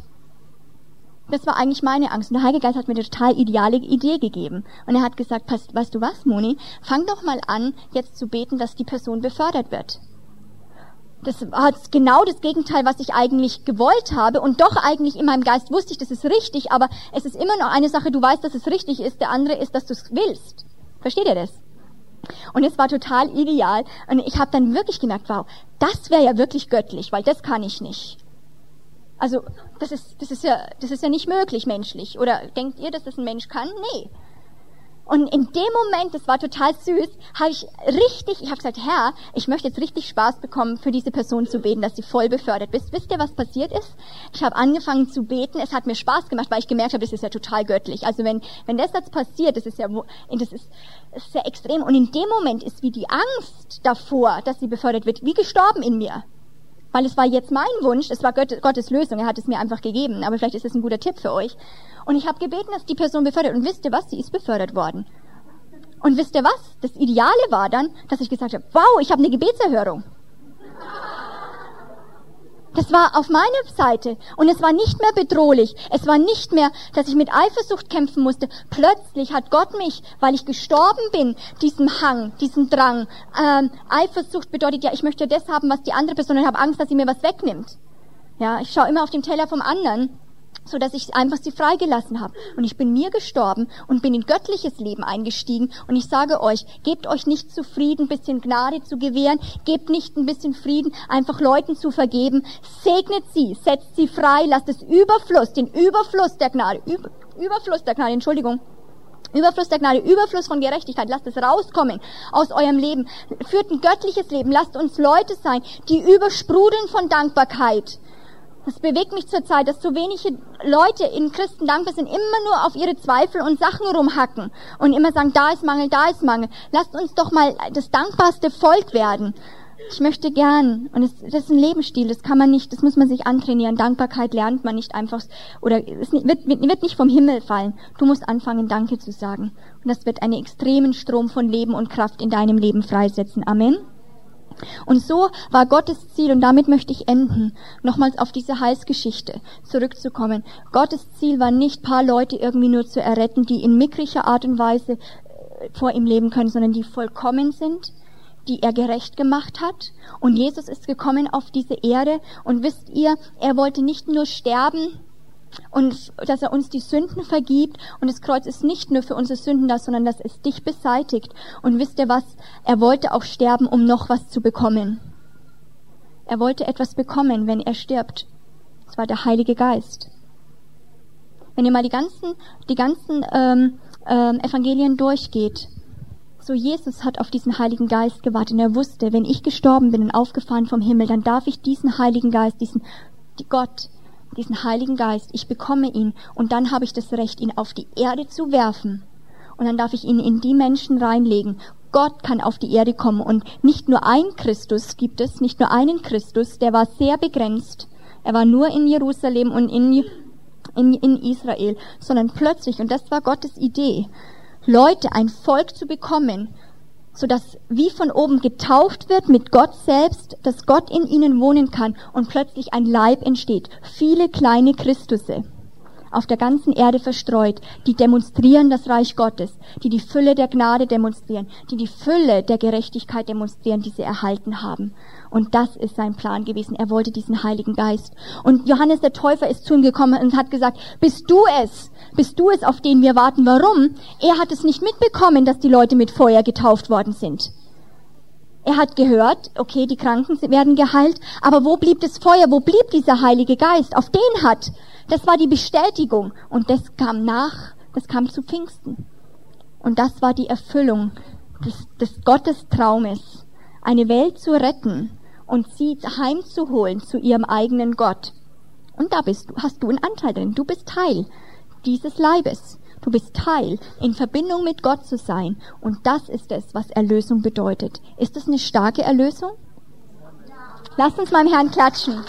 S1: Das war eigentlich meine Angst. Und der Heilige Geist hat mir eine total ideale Idee gegeben. Und er hat gesagt, weißt du was, Moni? Fang doch mal an, jetzt zu beten, dass die Person befördert wird. Das war genau das Gegenteil, was ich eigentlich gewollt habe. Und doch eigentlich in meinem Geist wusste ich, das ist richtig. Aber es ist immer noch eine Sache, du weißt, dass es richtig ist. Der andere ist, dass du es willst. Versteht ihr das? Und es war total ideal. Und ich habe dann wirklich gemerkt, wow, das wäre ja wirklich göttlich, weil das kann ich nicht. Also das ist, das ist ja, das ist ja nicht möglich menschlich. Oder denkt ihr, dass das ein Mensch kann? Nee. Und in dem Moment, das war total süß, habe ich richtig, ich habe gesagt, Herr, ich möchte jetzt richtig Spaß bekommen, für diese Person zu beten, dass sie voll befördert ist. Wisst ihr, was passiert ist? Ich habe angefangen zu beten, es hat mir Spaß gemacht, weil ich gemerkt habe, das ist ja total göttlich. Also wenn, wenn das jetzt passiert, das ist ja, das ist, das ist sehr extrem. Und in dem Moment ist wie die Angst davor, dass sie befördert wird, wie gestorben in mir. Weil es war jetzt mein Wunsch, es war Gottes Lösung, er hat es mir einfach gegeben. Aber vielleicht ist es ein guter Tipp für euch. Und ich habe gebeten, dass die Person befördert. Und wisst ihr was? Sie ist befördert worden. Und wisst ihr was? Das Ideale war dann, dass ich gesagt habe, wow, ich habe eine Gebetserhörung. Das war auf meiner Seite und es war nicht mehr bedrohlich. Es war nicht mehr, dass ich mit Eifersucht kämpfen musste. Plötzlich hat Gott mich, weil ich gestorben bin, diesem Hang, diesem Drang. Ähm, Eifersucht bedeutet ja, ich möchte das haben, was die andere Person. Ich habe Angst, dass sie mir was wegnimmt. Ja, ich schaue immer auf den Teller vom anderen so dass ich einfach sie freigelassen habe. Und ich bin mir gestorben und bin in göttliches Leben eingestiegen. Und ich sage euch, gebt euch nicht zufrieden, bisschen Gnade zu gewähren, gebt nicht ein bisschen Frieden, einfach Leuten zu vergeben. Segnet sie, setzt sie frei, lasst es Überfluss, den Überfluss der Gnade, Über, Überfluss der Gnade, Entschuldigung, Überfluss der Gnade, Überfluss von Gerechtigkeit, lasst es rauskommen aus eurem Leben. Führt ein göttliches Leben, lasst uns Leute sein, die übersprudeln von Dankbarkeit das bewegt mich zurzeit, dass so wenige Leute in Christen dankbar sind, immer nur auf ihre Zweifel und Sachen rumhacken und immer sagen, da ist Mangel, da ist Mangel. Lasst uns doch mal das dankbarste Volk werden. Ich möchte gern, und es, das ist ein Lebensstil, das kann man nicht, das muss man sich antrainieren. Dankbarkeit lernt man nicht einfach, oder es wird, wird nicht vom Himmel fallen. Du musst anfangen, Danke zu sagen. Und das wird einen extremen Strom von Leben und Kraft in deinem Leben freisetzen. Amen. Und so war Gottes Ziel, und damit möchte ich enden, nochmals auf diese Heilsgeschichte zurückzukommen. Gottes Ziel war nicht, paar Leute irgendwie nur zu erretten, die in mickriger Art und Weise äh, vor ihm leben können, sondern die vollkommen sind, die er gerecht gemacht hat. Und Jesus ist gekommen auf diese Erde. Und wisst ihr, er wollte nicht nur sterben, und dass er uns die Sünden vergibt. Und das Kreuz ist nicht nur für unsere Sünden da, sondern dass es dich beseitigt. Und wisst ihr was? Er wollte auch sterben, um noch was zu bekommen. Er wollte etwas bekommen, wenn er stirbt. Es war der Heilige Geist. Wenn ihr mal die ganzen, die ganzen ähm, ähm, Evangelien durchgeht, so Jesus hat auf diesen Heiligen Geist gewartet und er wusste, wenn ich gestorben bin und aufgefahren vom Himmel, dann darf ich diesen Heiligen Geist, diesen die Gott, diesen Heiligen Geist, ich bekomme ihn und dann habe ich das Recht, ihn auf die Erde zu werfen. Und dann darf ich ihn in die Menschen reinlegen. Gott kann auf die Erde kommen und nicht nur ein Christus gibt es, nicht nur einen Christus, der war sehr begrenzt. Er war nur in Jerusalem und in, in, in Israel, sondern plötzlich, und das war Gottes Idee, Leute, ein Volk zu bekommen, so dass wie von oben getauft wird mit Gott selbst, dass Gott in ihnen wohnen kann und plötzlich ein Leib entsteht. Viele kleine Christusse auf der ganzen Erde verstreut, die demonstrieren das Reich Gottes, die die Fülle der Gnade demonstrieren, die die Fülle der Gerechtigkeit demonstrieren, die sie erhalten haben. Und das ist sein Plan gewesen. Er wollte diesen Heiligen Geist. Und Johannes der Täufer ist zu ihm gekommen und hat gesagt, bist du es? Bist du es, auf den wir warten? Warum? Er hat es nicht mitbekommen, dass die Leute mit Feuer getauft worden sind. Er hat gehört, okay, die Kranken werden geheilt, aber wo blieb das Feuer? Wo blieb dieser Heilige Geist? Auf den hat. Das war die Bestätigung. Und das kam nach, das kam zu Pfingsten. Und das war die Erfüllung des, des Gottestraumes, eine Welt zu retten und sie heimzuholen zu ihrem eigenen Gott. Und da bist du, hast du einen Anteil drin. Du bist Teil dieses Leibes. Du bist Teil, in Verbindung mit Gott zu sein. Und das ist es, was Erlösung bedeutet. Ist das eine starke Erlösung? Lasst uns im Herrn klatschen.